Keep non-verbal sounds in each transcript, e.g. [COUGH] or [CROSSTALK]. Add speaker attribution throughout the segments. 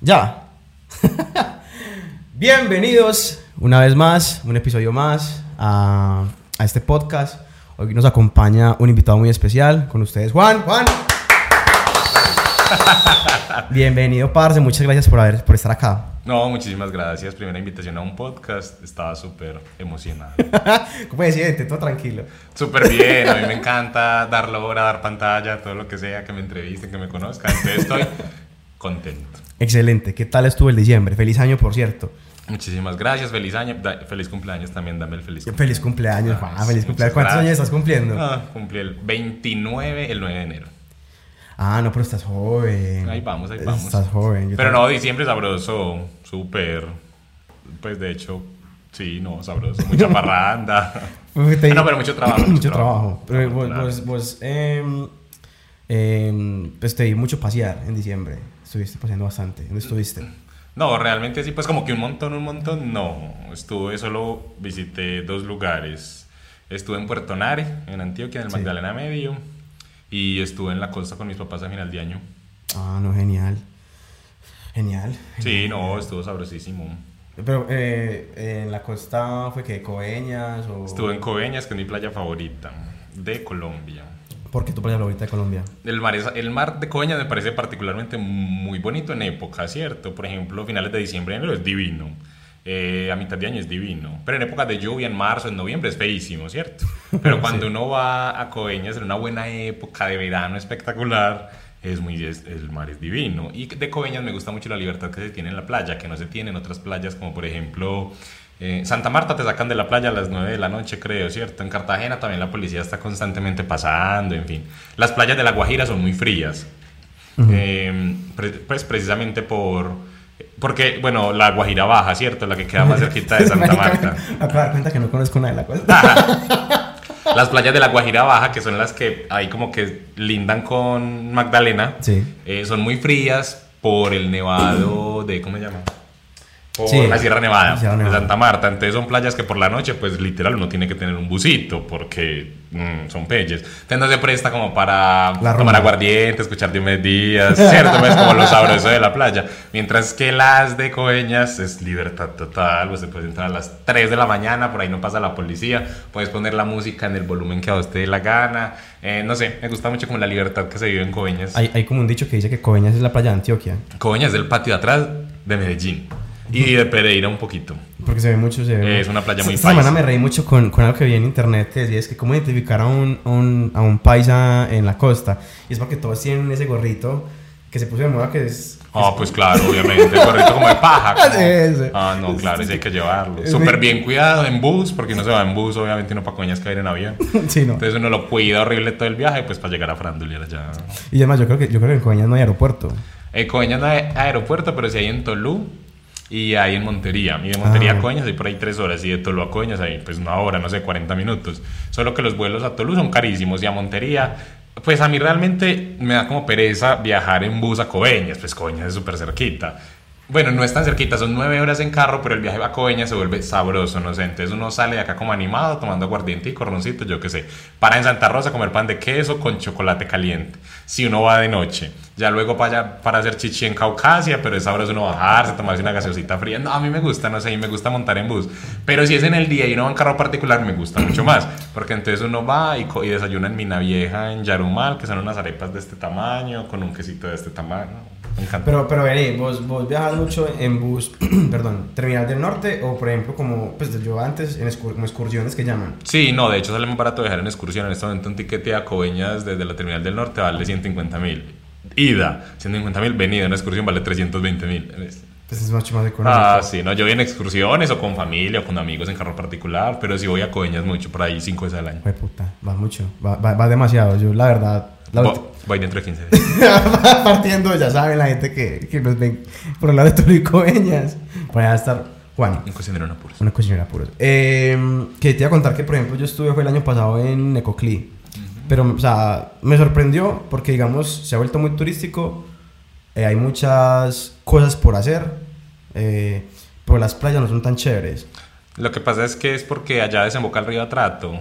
Speaker 1: Ya. [LAUGHS] Bienvenidos una vez más, un episodio más a, a este podcast. Hoy nos acompaña un invitado muy especial con ustedes, Juan. Juan. [LAUGHS] Bienvenido, parce. Muchas gracias por, haber, por estar acá.
Speaker 2: No, muchísimas gracias. Primera invitación a un podcast. Estaba súper emocionado. [LAUGHS]
Speaker 1: ¿Cómo se siente? Todo tranquilo.
Speaker 2: Súper bien. A mí me encanta dar hora, dar pantalla, todo lo que sea, que me entrevisten, que me conozcan. Entonces estoy contento.
Speaker 1: Excelente. ¿Qué tal estuvo el diciembre? Feliz año, por cierto.
Speaker 2: Muchísimas gracias. Feliz año. Da- feliz cumpleaños también. Dame el feliz cumpleaños.
Speaker 1: Feliz cumpleaños,
Speaker 2: Ah.
Speaker 1: Feliz cumpleaños. ¿Cuántos años estás cumpliendo?
Speaker 2: Ah, cumplí el 29, el 9 de enero.
Speaker 1: Ah, no, pero estás joven.
Speaker 2: Ahí vamos, ahí vamos.
Speaker 1: Estás joven. Yo
Speaker 2: Pero
Speaker 1: también.
Speaker 2: no, diciembre sabroso. Súper. Pues de hecho, sí, no, sabroso. Mucha [LAUGHS] parranda.
Speaker 1: Te-
Speaker 2: Ah, no, pero mucho trabajo. [CLEARS THROAT]
Speaker 1: mucho trabajo. Pero vos,
Speaker 2: Afortunadamente.
Speaker 1: vos, vos, em, em, pues te di mucho pasear en diciembre. Estuviste paseando bastante. ¿Dónde estuviste?
Speaker 2: No, realmente sí, pues como que un montón, un montón, no. Estuve, solo visité dos lugares. Estuve en Puerto Nare, en Antioquia, en el
Speaker 1: Sí.
Speaker 2: Magdalena Medio. Y estuve en la costa con mis papás a final de año.
Speaker 1: Ah, no, genial. Genial.
Speaker 2: Sí, no, estuvo sabrosísimo.
Speaker 1: Pero eh, en la costa fue que Coveñas o...
Speaker 2: Estuve en Coveñas, que es mi playa favorita de Colombia.
Speaker 1: ¿Por qué tu playa favorita de Colombia?
Speaker 2: El mar, es- el mar de Coveñas me parece particularmente muy bonito en época, ¿cierto? Por ejemplo, finales de diciembre, enero es divino. Eh, a mitad de año es divino. Pero en épocas de lluvia, en marzo, en noviembre es feísimo, ¿cierto? [LAUGHS] Pero cuando uno va a Coveñas en una buena época de verano espectacular, es muy, es- el mar es divino. Y de Coveñas me gusta mucho la libertad que se tiene en la playa, que no se tiene en otras playas, como por ejemplo eh, Santa Marta te sacan de la playa a las 9 de la noche, creo, ¿cierto? En Cartagena también la policía está constantemente pasando, en fin. Las playas de La Guajira son muy frías. Eh, pre- pues precisamente por... Porque, bueno, la Guajira Baja, ¿cierto? La que queda más cerquita de [LAUGHS] Santa Marta. [LAUGHS]
Speaker 1: Acabo de dar cuenta que no conozco una de la costa.
Speaker 2: Las playas de la Guajira Baja, que son las que ahí como que lindan con Magdalena,
Speaker 1: Sí.
Speaker 2: eh, son muy frías por el nevado de, ¿cómo se llama? Por
Speaker 1: Sí,
Speaker 2: la Sierra Nevada,
Speaker 1: Sierra
Speaker 2: de
Speaker 1: Nevada.
Speaker 2: Santa Marta. Entonces son playas que por la noche, pues literal, uno tiene que tener un busito porque mm, son peyes. Entonces no se presta como para tomar aguardiente, escuchar Diomedes Díaz, [LAUGHS] ¿cierto? Es como lo sabroso de la playa. Mientras que las de Coeñas es libertad total, pues se puede entrar a las 3 de la mañana, por ahí no pasa la policía, puedes poner la música en el volumen que a usted dé la gana. Eh, no sé, me gusta mucho como la libertad que se vive en Coeñas.
Speaker 1: hay, hay como un dicho que dice que Coveñas es la playa de Antioquia.
Speaker 2: Coeñas es el patio de atrás de Medellín y de Pereira un poquito.
Speaker 1: Porque se ve mucho... Se ve
Speaker 2: Es una playa muy
Speaker 1: Esta semana me reí mucho con, con algo que vi en internet. Que decía, es que cómo identificar a un, a un, a un paisa en la costa. Y es porque todos tienen ese gorrito que se puso de moda que es...
Speaker 2: Ah, pues claro, obviamente. El gorrito como de paja. [LAUGHS] como-. Ah, no, claro, ese hay que llevarlo. Súper bien cuidado en bus, porque no se va en bus, obviamente uno para coñas caer en avión. [LAUGHS]
Speaker 1: sí, no.
Speaker 2: Entonces uno lo cuida horrible todo el viaje, pues para llegar a Frandulier allá.
Speaker 1: Y además yo creo que, yo creo que en Coveñas no hay aeropuerto.
Speaker 2: Eh, Coveñas no hay aeropuerto, pero sí hay en Tolú y hay en Montería. Y de Montería
Speaker 1: Ah.
Speaker 2: a Coveñas hay por ahí tres horas y de Tolú a Coveñas hay pues una hora, no sé, 40 minutos. Solo que los vuelos a Tolú son carísimos y a Montería, pues a mí realmente me da como pereza viajar en bus a Coveñas, pues Coveñas es súper cerquita. Bueno, no es tan cerquita, son nueve horas en carro, pero el viaje a Coveñas se vuelve sabroso, no sé. Entonces uno sale de acá como animado, tomando aguardiente y corroncito, yo qué sé. Para en Santa Rosa comer pan de queso con chocolate caliente. Si uno va de noche. Ya luego para, para hacer chichi en Caucasia, pero es sabroso uno bajarse, tomarse una gaseosita fría. No, a mí me gusta, no sé, y me gusta montar en bus. Pero si es en el día y uno va en carro particular, me gusta mucho más. Porque entonces uno va y, y desayuna en Mina Vieja, en Yarumal, que son unas arepas de este tamaño, con un quesito de este tamaño. Me encanta.
Speaker 1: Pero, pero vení, vos, vos viajas mucho en bus, [CLEARS THROAT] perdón, Terminal del Norte o por ejemplo como, pues yo antes, en como excursiones que llaman.
Speaker 2: Sí, no, de hecho sale más barato viajar en excursión. En este momento un tiquete a Coveñas desde la terminal del norte vale 150 mil. Ida, 150 mil. Venida, una excursión vale 320 mil.
Speaker 1: Pues es mucho más económico.
Speaker 2: Ah, sí, no, yo voy en excursiones o con familia o con amigos en carro particular, pero si voy a Coveñas mucho, por ahí 5 veces al año.
Speaker 1: Jue puta, va mucho, va, va, va demasiado. Yo la verdad, la
Speaker 2: Voy dentro de 15 días.
Speaker 1: partiendo, ya saben la gente que, que nos ven por el lado de Toluca y Coveñas. Por allá va a estar Juan.
Speaker 2: Un cocinero en apuros.
Speaker 1: Una cocinera puros. Eh, que te iba a contar que, por ejemplo, yo estuve fue el año pasado en Necoclí. Pero, o sea, me sorprendió porque, digamos, se ha vuelto muy turístico. eh, hay muchas cosas por hacer. eh, pero las playas no son tan chéveres.
Speaker 2: Lo que pasa es que es porque allá desemboca el río Atrato.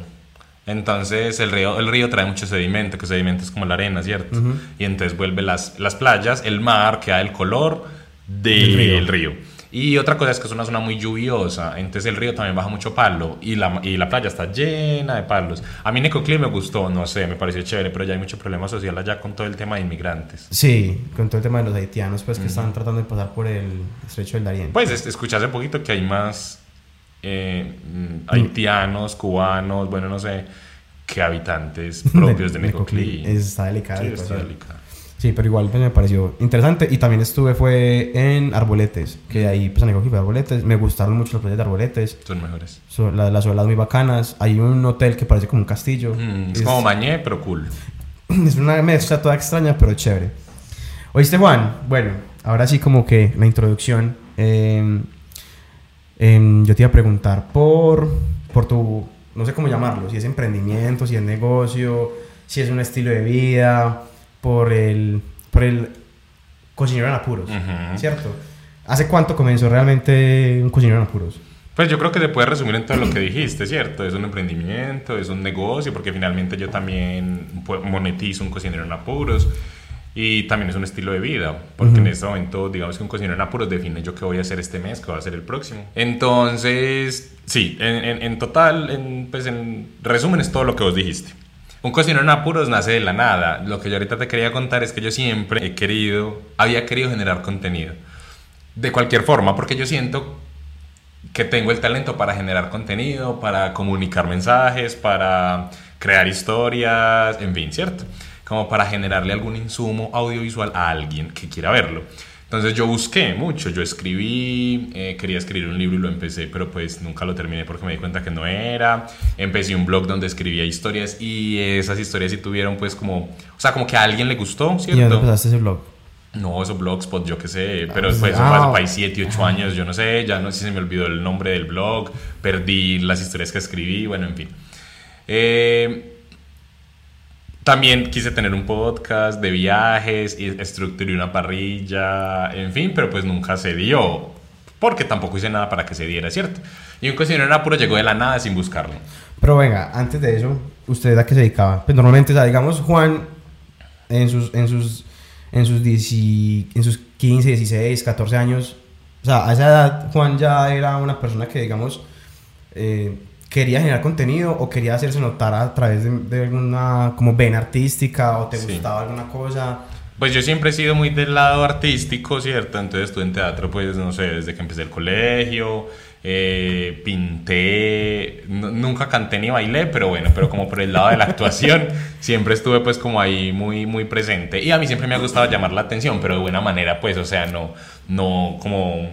Speaker 2: Entonces el río, el río trae mucho sedimento, que sedimento es como la arena, ¿cierto? Y entonces vuelve las, las playas, el mar, queda el color del río. Y otra cosa es que es una zona muy lluviosa, entonces el río también baja mucho palo y la, y la playa está llena de palos. A mí Necoclí me gustó, no sé, me pareció chévere, pero ya hay mucho problema social allá con todo el tema de inmigrantes.
Speaker 1: Sí, con todo el tema de los haitianos, pues que están tratando de pasar por el estrecho del Darién.
Speaker 2: Pues escuché hace poquito que hay más eh, mm, haitianos, cubanos, bueno, no sé, que habitantes propios de, [LAUGHS] Necoclí.
Speaker 1: Está delicado. Sí, está delicado. Sí, pero igual pues, me pareció interesante. Y también estuve, fue en Arboletes, que ahí pues en de Arboletes. Me gustaron mucho los playas de Arboletes.
Speaker 2: Son mejores.
Speaker 1: Son las, las olas muy bacanas. Hay un hotel que parece como un castillo.
Speaker 2: Mm, es, como Mañé, pero cool. [CLEARS THROAT]
Speaker 1: Es una mezcla toda extraña, pero chévere. ¿Oíste, Juan? Bueno, ahora sí como que la introducción. Em, em, yo te iba a preguntar por, por tu, no sé cómo llamarlo, si es emprendimiento, si es negocio, si es un estilo de vida por el, por el cocinero en apuros, ¿cierto? ¿Hace cuánto comenzó realmente un cocinero en apuros?
Speaker 2: Pues yo creo que se puede resumir en todo lo que dijiste, ¿cierto? Es un emprendimiento, es un negocio, porque finalmente yo también monetizo un cocinero en apuros y también es un estilo de vida, porque en este momento, digamos que un cocinero en apuros define yo qué voy a hacer este mes, qué voy a hacer el próximo. Entonces, sí, en, en, total, en, pues en resumen es todo lo que vos dijiste. Un cocinero en apuros nace de la nada. Lo que yo ahorita te quería contar es que yo siempre he querido, había querido generar contenido. De cualquier forma, porque yo siento que tengo el talento para generar contenido, para comunicar mensajes, para crear historias, en fin, ¿cierto? Como para generarle algún insumo audiovisual a alguien que quiera verlo. Entonces yo busqué mucho, yo escribí, eh, quería escribir un libro y lo empecé, pero pues nunca lo terminé porque me di cuenta que no era. Empecé un blog donde escribía historias y esas historias sí tuvieron pues como, o sea, como que a alguien le gustó, ¿cierto?
Speaker 1: ¿Y dónde empezaste ese blog?
Speaker 2: No, esos blogspot, yo qué sé, pero después ah, pues, eso fue hace 7, 8 años, yo no sé, ya no sé si se me olvidó el nombre del blog, perdí las historias que escribí, bueno, en fin. Eh, también quise tener un podcast de viajes y estructuré una parrilla, en fin, pero pues nunca se dio, porque tampoco hice nada para que se diera, ¿cierto? Y un cocinero en apuro llegó de la nada sin buscarlo.
Speaker 1: Pero venga, antes de eso, ¿usted a qué se dedicaba? Pues normalmente, o sea, digamos, Juan, en sus, en sus, en sus, en sus 15, 16, 14 años, o sea, a esa edad Juan ya era una persona que, digamos, eh, quería generar contenido o quería hacerse notar a través de, alguna como vena artística o te gustaba alguna cosa?
Speaker 2: Pues yo siempre he sido muy del lado artístico, ¿cierto? Entonces estuve en teatro, pues no sé, desde que empecé el colegio, eh, pinté, nunca canté ni bailé, pero bueno, pero como por el lado de la actuación, [LAUGHS] siempre estuve pues como ahí muy, muy presente. Y a mí siempre me ha gustado llamar la atención, pero de buena manera, pues, o sea, no, no como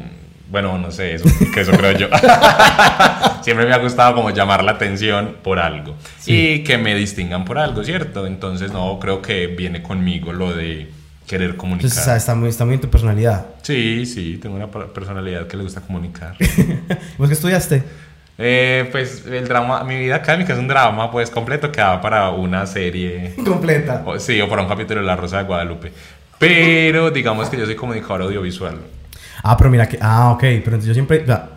Speaker 2: bueno, no sé, eso, que eso creo yo. [LAUGHS] Siempre me ha gustado como llamar la atención por algo. Y que me distingan por algo, ¿cierto? Entonces, no, creo que viene conmigo lo de querer comunicar.
Speaker 1: Entonces, o sea, está muy, está muy en tu personalidad.
Speaker 2: Sí, sí, tengo una personalidad que le gusta comunicar. [LAUGHS]
Speaker 1: ¿Vos qué estudiaste?
Speaker 2: Eh, pues el drama, mi vida académica es un drama pues completo que va para una serie. [LAUGHS]
Speaker 1: Completa.
Speaker 2: sí, o para un capítulo de La Rosa de Guadalupe. Pero digamos que yo soy comunicador audiovisual.
Speaker 1: Ah, pero mira que. Ah, ok. Pero entonces yo siempre. O sea,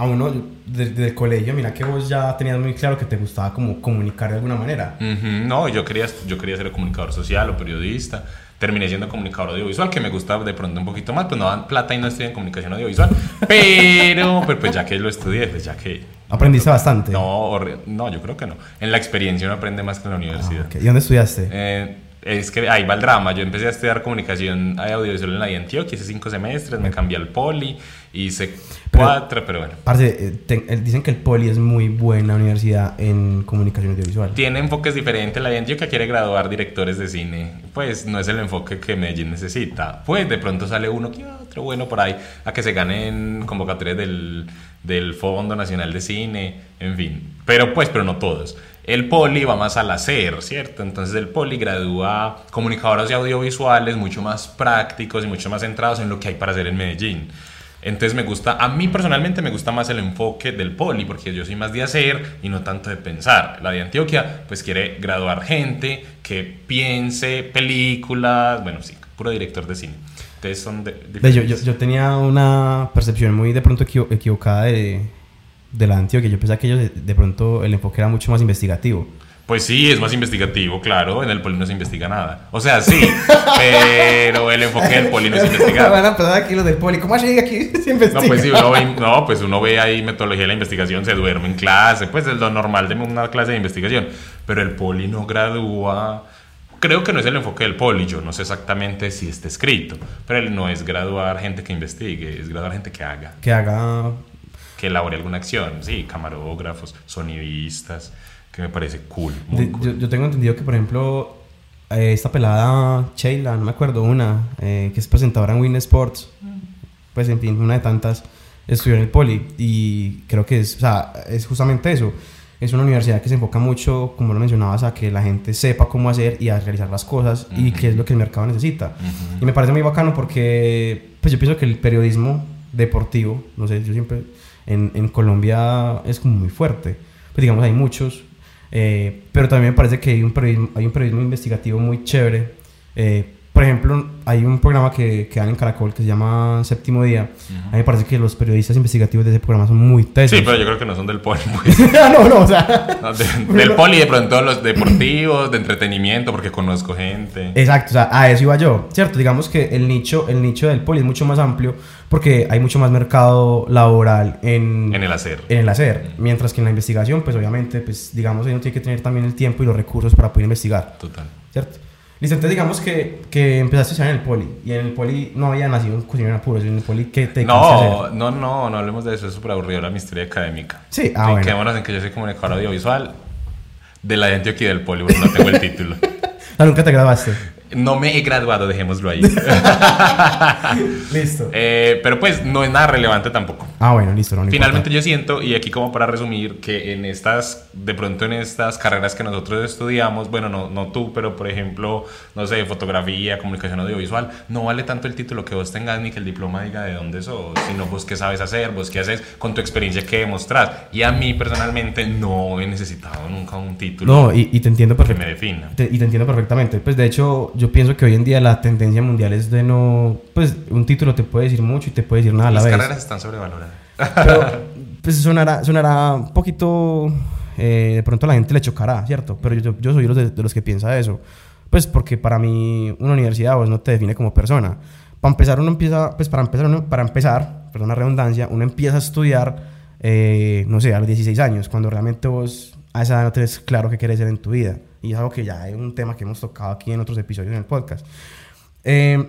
Speaker 1: a uno desde, el colegio, mira que vos ya tenías muy claro que te gustaba como comunicar de alguna manera.
Speaker 2: No, yo quería, yo quería ser comunicador social o periodista. Terminé siendo comunicador audiovisual, que me gusta de pronto un poquito más, pues no dan plata y no estoy en comunicación audiovisual. [LAUGHS] Pero, pero pues ya que lo estudié, pues ya que...
Speaker 1: ¿Aprendiste bastante?
Speaker 2: No, no, yo creo que no. En la experiencia uno aprende más que en la universidad.
Speaker 1: Ah, ¿Y dónde estudiaste?
Speaker 2: Eh, es que ahí va el drama. Yo empecé a estudiar comunicación audiovisual en la de Antioquia, hice cinco semestres, me cambié al poli, hice cuatro, pero bueno.
Speaker 1: Parce, eh, dicen que el poli es muy buena universidad en comunicación audiovisual.
Speaker 2: Tiene enfoques diferentes. La de Antioquia quiere graduar directores de cine. Pues no es el enfoque que Medellín necesita. Pues de pronto sale uno que otro bueno por ahí a que se ganen convocatorias del, del Fondo Nacional de Cine, en fin. Pero pues, pero no todos. El poli va más al hacer, ¿cierto? Entonces el poli gradúa comunicadores de audiovisuales mucho más prácticos y mucho más centrados en lo que hay para hacer en Medellín. Entonces me gusta, a mí personalmente me gusta más el enfoque del poli, porque yo soy más de hacer y no tanto de pensar. La de Antioquia, pues quiere graduar gente que piense películas, bueno, sí, puro director de cine. Entonces son de,
Speaker 1: yo, yo, tenía una percepción muy de pronto equivocada de, de la Antioquia. Yo pensaba que ellos de, pronto el enfoque era mucho más investigativo.
Speaker 2: Pues sí, es más investigativo, claro. En el poli no se investiga nada. O sea, sí, [LAUGHS] pero el enfoque del poli no es investigar. [LAUGHS]
Speaker 1: Van a empezar aquí los del poli. ¿Cómo así aquí [LAUGHS] se investiga?
Speaker 2: No, pues sí, uno ve, no, pues uno ve ahí metodología de la investigación, se duerme en clase, pues es lo normal de una clase de investigación. Pero el poli no gradúa. Creo que no es el enfoque del poli, yo no sé exactamente si está escrito, pero él no es graduar gente que investigue, es graduar gente que haga.
Speaker 1: Que haga...
Speaker 2: Que elabore alguna acción, sí, camarógrafos, sonidistas, que me parece cool.
Speaker 1: De-
Speaker 2: muy cool.
Speaker 1: yo, yo tengo entendido que, por ejemplo, eh, esta pelada Sheila, no me acuerdo, una, eh, que es presentadora en Win Sports, pues en fin, una de tantas, estudió en el Poli y creo que es, o sea, es justamente eso. Es una universidad que se enfoca mucho, como lo mencionabas, a que la gente sepa cómo hacer y a realizar las cosas y qué es lo que el mercado necesita.
Speaker 2: Ujú.
Speaker 1: Y me parece muy bacano porque, pues yo pienso que el periodismo deportivo, no sé, yo siempre, en, en Colombia es como muy fuerte. Pues digamos, hay muchos, eh, pero también me parece que hay un periodismo, hay un periodismo investigativo muy chévere. Eh, por ejemplo, hay un programa que, que dan en Caracol que se llama Séptimo Día. A mí me parece que los periodistas investigativos de ese programa son muy tesos.
Speaker 2: Sí, pero yo creo que no son del poli. pues. [LAUGHS]
Speaker 1: no, no, o sea...
Speaker 2: No, de- del poli, de pronto los deportivos, de entretenimiento, porque conozco gente.
Speaker 1: Exacto, o sea, a eso iba yo, ¿cierto? Digamos que el nicho, el nicho del poli es mucho más amplio porque hay mucho más mercado laboral en,
Speaker 2: En el hacer.
Speaker 1: en el hacer, mientras que en la investigación, pues obviamente, pues digamos, uno tiene que tener también el tiempo y los recursos para poder investigar,
Speaker 2: Total.
Speaker 1: ¿cierto? Listo, entonces digamos que, que empezaste a estudiar en el poli y en el poli no había nacido un cocinero en apuros, en el poli, ¿qué te
Speaker 2: No, no, no, no hablemos de eso, es súper aburrido la mi historia académica.
Speaker 1: Sí, ah, bueno.
Speaker 2: Quedémonos en que yo soy comunicador audiovisual de la de Antioquia y del poli, porque no tengo el título. [LAUGHS]
Speaker 1: Ah, nunca te graduaste.
Speaker 2: No me he graduado, dejémoslo ahí. [LAUGHS]
Speaker 1: Listo.
Speaker 2: Eh, pero pues no es nada relevante tampoco.
Speaker 1: Ah, bueno, listo, no,
Speaker 2: Finalmente
Speaker 1: importa.
Speaker 2: yo siento, y aquí como para resumir, que en estas, de pronto en estas carreras que nosotros estudiamos, bueno, no, no tú, pero por ejemplo, no sé, fotografía, comunicación audiovisual, no vale tanto el título que vos tengas ni que el diploma diga de dónde sos, sino vos qué sabes hacer, vos qué haces con tu experiencia que demostrás. Y a mí personalmente no he necesitado nunca un título
Speaker 1: No, y, y te entiendo
Speaker 2: que
Speaker 1: perfectamente.
Speaker 2: me defina.
Speaker 1: Te- y te entiendo perfectamente. Pues de hecho, yo pienso que hoy en día la tendencia mundial es de no. Pues un título te puede decir mucho y te puede decir nada a la
Speaker 2: Las
Speaker 1: vez.
Speaker 2: carreras están sobrevaloradas.
Speaker 1: Pero, [LAUGHS] pues sonará, sonará un poquito. eh, de pronto a la gente le chocará, ¿cierto? Pero yo, yo soy de de, los que piensa eso. Pues porque para mí, una universidad pues, no te define como persona. Para empezar, uno empieza. Pues para empezar, uno- para empezar, perdón la redundancia, uno empieza a estudiar, eh, no sé, a los 16 años, cuando realmente vos a esa edad no tienes claro qué quieres ser en tu vida. Y es algo que ya es un tema que hemos tocado aquí en otros episodios en el podcast. Eh,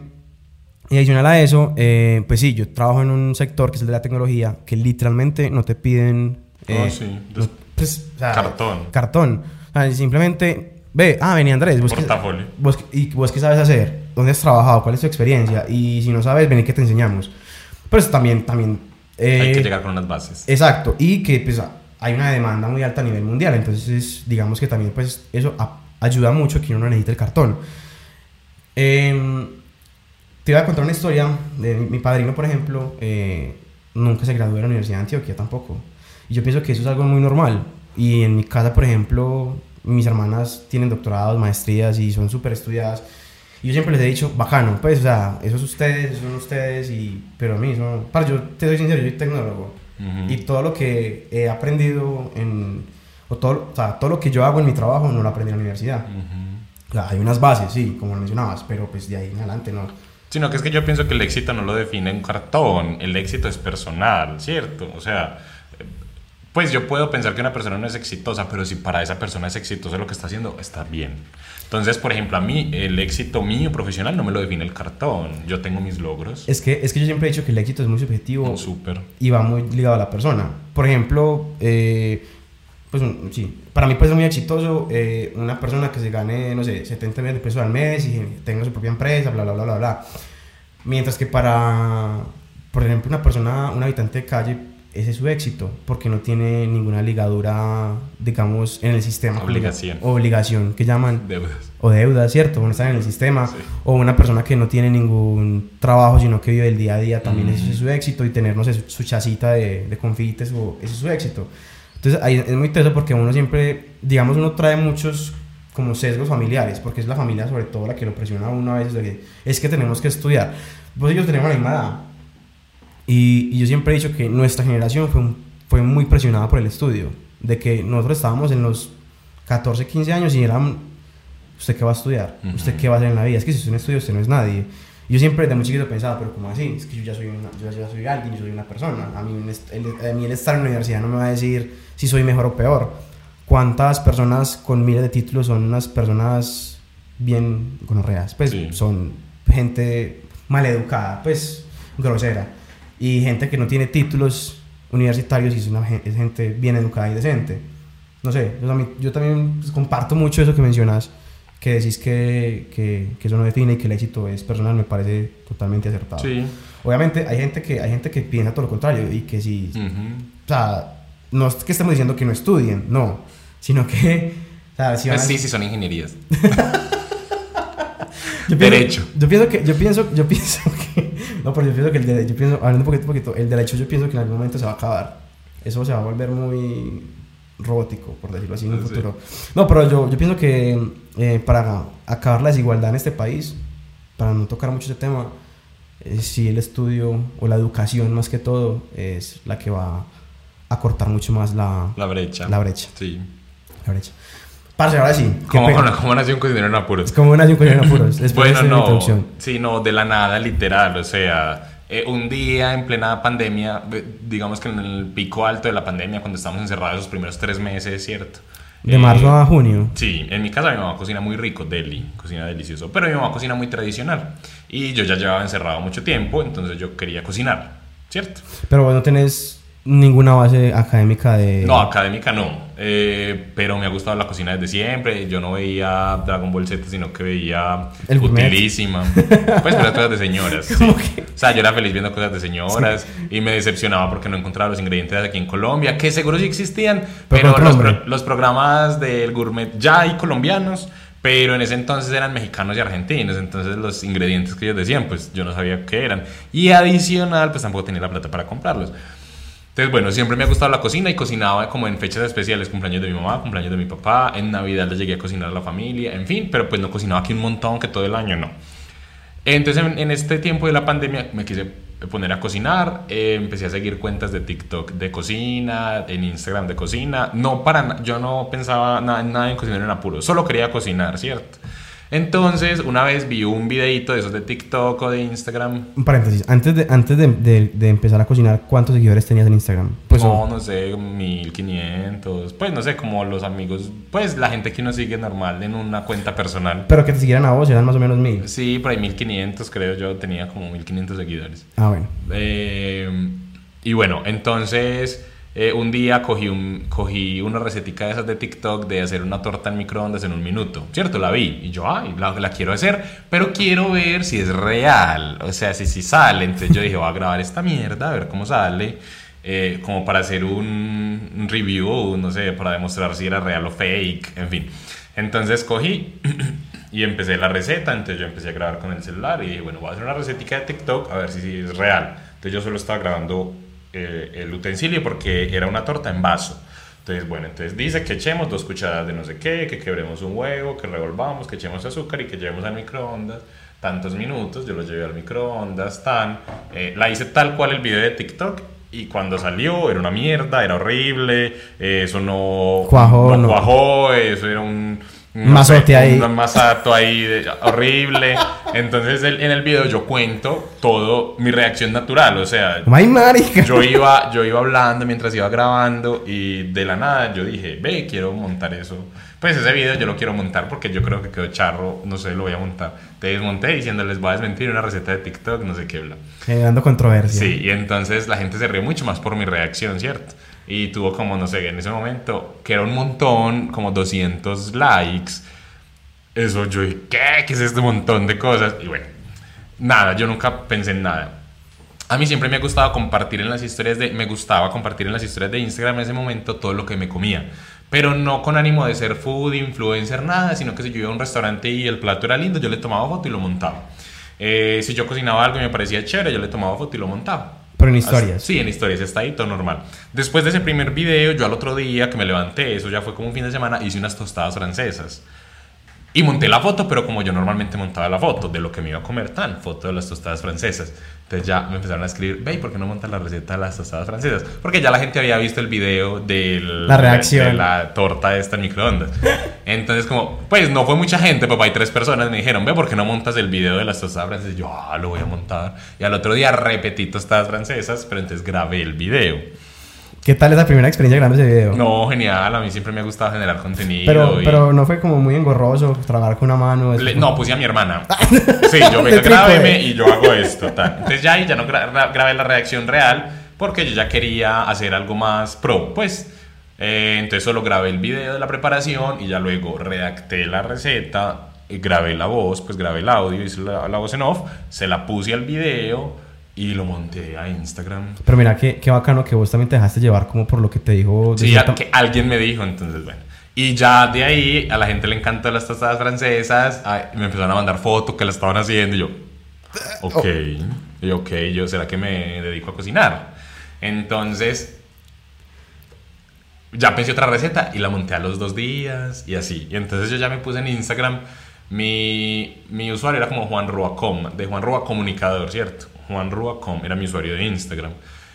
Speaker 1: y adicional a eso, eh, pues sí, yo trabajo en un sector que es el de la tecnología, que literalmente no te piden... Eh,
Speaker 2: sí.
Speaker 1: no- pues, o sea,
Speaker 2: Cartón.
Speaker 1: Cartón. O sea, simplemente, ve, ah, vení Andrés, vos
Speaker 2: Portafolio.
Speaker 1: vos, ¿y vos qué sabes hacer? ¿Dónde has trabajado? ¿Cuál es tu experiencia? Y si no sabes, vení que te enseñamos. Pero eso también, también...
Speaker 2: Hay que
Speaker 1: eh,
Speaker 2: llegar con unas bases.
Speaker 1: Exacto, y que pues hay una demanda muy alta a nivel mundial, entonces digamos que también pues eso ayuda mucho que uno no necesite el cartón. Em, te voy a contar una historia de mi, mi padrino, por ejemplo, eh, nunca se graduó de la Universidad de Antioquia tampoco. Y yo pienso que eso es algo muy normal. Y en mi casa, por ejemplo, mis hermanas tienen doctorados, maestrías y son súper estudiadas. Y yo siempre les he dicho, bacano, pues, o sea, eso es ustedes, eso son ustedes, y, pero a mí, eso, para, yo te soy sincero, yo soy tecnólogo.
Speaker 2: Ujú.
Speaker 1: Y todo lo que he aprendido en, o todo, o sea, todo lo que yo hago en mi trabajo no lo aprendí en la universidad.
Speaker 2: Ujú.
Speaker 1: O sea, hay unas bases, sí, como lo mencionabas, pero pues de ahí en adelante no.
Speaker 2: Sino que es que yo pienso que el éxito no lo define un cartón, el éxito es personal, ¿cierto? O sea, pues yo puedo pensar que una persona no es exitosa, pero si para esa persona es exitoso lo que está haciendo, está bien. Entonces, por ejemplo, a mí el éxito mío profesional no me lo define el cartón, yo tengo mis logros.
Speaker 1: Es que, es que yo siempre he dicho que el éxito es muy subjetivo
Speaker 2: Súper.
Speaker 1: y va muy ligado a la persona. Por ejemplo, eh, pues un- sí, para mí puede ser muy exitoso eh, una persona que se gane, no sé, 70 millones de pesos al mes y tenga su propia empresa, bla, bla, bla, bla, bla. Mientras que para, por ejemplo, una persona, un habitante de calle, ese es su éxito, porque no tiene ninguna ligadura, digamos, en el sistema.
Speaker 2: Obligación.
Speaker 1: Obligación, que llaman
Speaker 2: Deudas.
Speaker 1: o deuda, ¿cierto? Uno está en el sistema.
Speaker 2: Sí.
Speaker 1: O una persona que no tiene ningún trabajo, sino que vive el día a día, también ese es su éxito. Y tener, no sé, su, su chacita de, de confites, o ese es su éxito. Entonces, ahí es muy teso porque uno siempre, digamos, uno trae muchos como sesgos familiares, porque es la familia sobre todo la que lo presiona a uno a veces de que es que tenemos que estudiar. Y yo tenemos la misma edad. Y, y yo siempre he dicho que nuestra generación fue, un- fue muy presionada por el estudio, de que nosotros estábamos en los 14, 15 años y eran, ¿usted qué va a estudiar? ¿Usted qué va a hacer en la vida? Es que si usted no estudia, usted no es nadie. Yo siempre desde muy chiquito pensaba, pero ¿cómo así? Es que yo ya soy, una, yo ya soy alguien, yo soy una persona. A mí, el, a mí el estar en la universidad no me va a decir si soy mejor o peor. ¿Cuántas personas con miles de títulos son unas personas bien gonorreas? Pues son gente maleducada, pues grosera. Y gente que no tiene títulos universitarios y es, una, es gente bien educada y decente. No sé, yo, yo también pues, comparto mucho eso que mencionas que decís que, que, que, eso no define y que el éxito es personal me parece totalmente acertado. Sí. Obviamente hay gente que, hay gente que piensa todo lo contrario y que si... O sea, no es que estemos diciendo que no estudien, no, sino que... O sea,
Speaker 2: si Sí, sí, son ingenierías. [LAUGHS]
Speaker 1: yo derecho. Yo pienso que... Yo pienso, yo pienso que... No, pero yo pienso que el derecho... Yo pienso, hablando poquito, poquito, el derecho yo pienso que en algún momento se va a acabar. Eso se va a volver muy robótico, por decirlo así, en un futuro. No, pero yo, yo pienso que eh, para acabar la desigualdad en este país, para no tocar mucho ese tema, eh, si el estudio o la educación más que todo es la que va a cortar mucho más la,
Speaker 2: la brecha.
Speaker 1: La brecha.
Speaker 2: Sí.
Speaker 1: La brecha. Parce, ahora sí.
Speaker 2: ¿Cómo, ¿Cómo, nació un cocinero en apuros?
Speaker 1: ¿Cómo nació un cocinero en apuros? [LAUGHS]
Speaker 2: bueno, no. Sí, no, de la nada, literal. O sea, eh, un día en plena pandemia, digamos que en el pico alto de la pandemia, cuando estamos encerrados los primeros tres meses, ¿cierto?
Speaker 1: ¿De marzo a junio?
Speaker 2: Sí, en mi casa mi mamá cocina muy rico, deli, cocina delicioso, pero mi mamá cocina muy tradicional. Y yo ya llevaba encerrado mucho tiempo, entonces yo quería cocinar, ¿cierto?
Speaker 1: Pero vos no tenés ninguna base académica de...
Speaker 2: No, académica no. Eh, pero me ha gustado la cocina desde siempre. Yo no veía Dragon Ball Z, sino que veía El Utilísima. pues pero cosas de señoras. [LAUGHS] Sí. O sea, yo era feliz viendo cosas de señoras y me decepcionaba porque no encontraba los ingredientes aquí en Colombia, que seguro sí existían, pero, los, los, programas del gourmet ya hay colombianos. Pero en ese entonces eran mexicanos y argentinos, entonces los ingredientes que ellos decían, pues yo no sabía qué eran. Y adicional, pues tampoco tenía la plata para comprarlos. Entonces, bueno, siempre me ha gustado la cocina y cocinaba como en fechas especiales, cumpleaños de mi mamá, cumpleaños de mi papá, en Navidad le llegué a cocinar a la familia, en fin, pero pues no cocinaba aquí un montón que todo el año no. Entonces, en, este tiempo de la pandemia me quise poner a cocinar, eh, empecé a seguir cuentas de TikTok de cocina, en Instagram de cocina, no para, yo no pensaba nada, nada en cocinar en apuro, solo quería cocinar, ¿cierto? Entonces, una vez vi un videito de esos de TikTok o de Instagram.
Speaker 1: Un paréntesis, antes de, antes de, de, empezar a cocinar, ¿cuántos seguidores tenías en Instagram?
Speaker 2: Pues no, no sé, 1500. Pues no sé, como los amigos, pues la gente que uno sigue normal en una cuenta personal.
Speaker 1: Pero que te siguieran a vos, eran más o menos mil.
Speaker 2: Sí, por ahí 1500 creo yo, tenía como 1500 seguidores.
Speaker 1: Ah, bueno.
Speaker 2: Eh, y bueno, entonces eh, un día cogí, un, cogí una recetica de esas de TikTok de hacer una torta en microondas en un minuto, ¿cierto? La vi y yo, ay, la, la quiero hacer, pero quiero ver si es real, o sea, si, si sale. Entonces yo dije, voy a grabar esta mierda, a ver cómo sale, eh, como para hacer un, review, no sé, para demostrar si era real o fake, en fin. Entonces cogí [CLEARS THROAT] y empecé la receta, entonces yo empecé a grabar con el celular y dije, bueno, voy a hacer una recetica de TikTok a ver si, si es real. Entonces yo solo estaba grabando eh, el utensilio porque era una torta en vaso. Entonces, bueno, entonces dice que echemos dos cucharadas de no sé qué, que quebremos un huevo, que revolvamos, que echemos azúcar y que llevemos al microondas tantos minutos. Yo lo llevé al microondas, tan. Eh, la hice tal cual el video de TikTok y cuando salió era una mierda, era horrible, eh, eso no,
Speaker 1: cuajó,
Speaker 2: no, cuajó, eso era un
Speaker 1: un masote ahí.
Speaker 2: Un masato ahí horrible. Entonces en el video yo cuento todo mi reacción natural, o sea, yo iba yo iba hablando mientras iba grabando y de la nada yo dije, "Ve, quiero montar eso." Pues ese video yo lo quiero montar porque yo creo que quedó charro, no sé, lo voy a montar. Te desmonté diciéndoles voy a desmentir una receta de TikTok, no sé qué bla.
Speaker 1: Generando controversia.
Speaker 2: Sí, y entonces la gente se rió mucho más por mi reacción, ¿cierto? Y tuvo como, no sé, en ese momento, que era un montón, como 200 likes. Eso yo dije, ¿qué? ¿Qué es este montón de cosas? Y bueno, nada, yo nunca pensé en nada. A mí siempre me ha gustado compartir en las historias de, me gustaba compartir en las historias de Instagram en ese momento todo lo que me comía. Pero no con ánimo de ser food, influencer, nada, sino que si yo iba a un restaurante y el plato era lindo, yo le tomaba foto y lo montaba. Eh, si yo cocinaba algo y me parecía chévere, yo le tomaba foto y lo montaba.
Speaker 1: Pero en historias.
Speaker 2: sí, en historias, está ahí todo normal. Después de ese primer video, yo al otro día que me levanté, eso ya fue como un fin de semana, hice unas tostadas francesas. Y monté la foto, pero como yo normalmente montaba la foto de lo que me iba a comer, tan foto de las tostadas francesas. Entonces ya me empezaron a escribir, ve, ¿por qué no montas la receta de las tostadas francesas? Porque ya la gente había visto el video de
Speaker 1: La reacción.
Speaker 2: de la torta esta en microondas. Entonces como, pues no fue mucha gente, pero hay tres personas me dijeron, ve, ¿por qué no montas el video de las tostadas francesas? Y yo, ah, lo voy a montar. Y al otro día repetí tostadas francesas, pero entonces grabé el video.
Speaker 1: ¿Qué tal esa primera experiencia grabando ese video?
Speaker 2: No, genial, a mí siempre me ha gustado generar contenido.
Speaker 1: Pero,
Speaker 2: y-
Speaker 1: pero no fue como muy engorroso trabajar con una mano.
Speaker 2: Le- no, puse a mi hermana. [LAUGHS] Sí, yo [LAUGHS] vengo, grábeme
Speaker 1: trípode.
Speaker 2: y yo hago esto. tal. Entonces ya ahí ya no gra- gra- grabé la reacción real porque yo ya quería hacer algo más pro. Pues eh, entonces solo grabé el video de la preparación y ya luego redacté la receta, y grabé la voz, pues grabé el audio, hice la, la voz en off, se la puse al video y lo monté a Instagram.
Speaker 1: Pero mira, qué, qué bacano que vos también te dejaste llevar como por lo que te dijo. de
Speaker 2: Sí,
Speaker 1: cierta-
Speaker 2: que alguien me dijo, entonces bueno. Y ya de ahí a la gente le encantó las tostadas francesas, ay, me empezaron a mandar fotos que las estaban haciendo y yo, ok, y yo, ok, yo, ¿será que me dedico a cocinar? Entonces, ya pensé otra receta y la monté a los dos días y así. Y entonces yo ya me puse en Instagram, mi, mi usuario era como Juan Ruacom, de Juan Rua Comunicador, ¿cierto? Juan Ruacom era mi usuario de Instagram.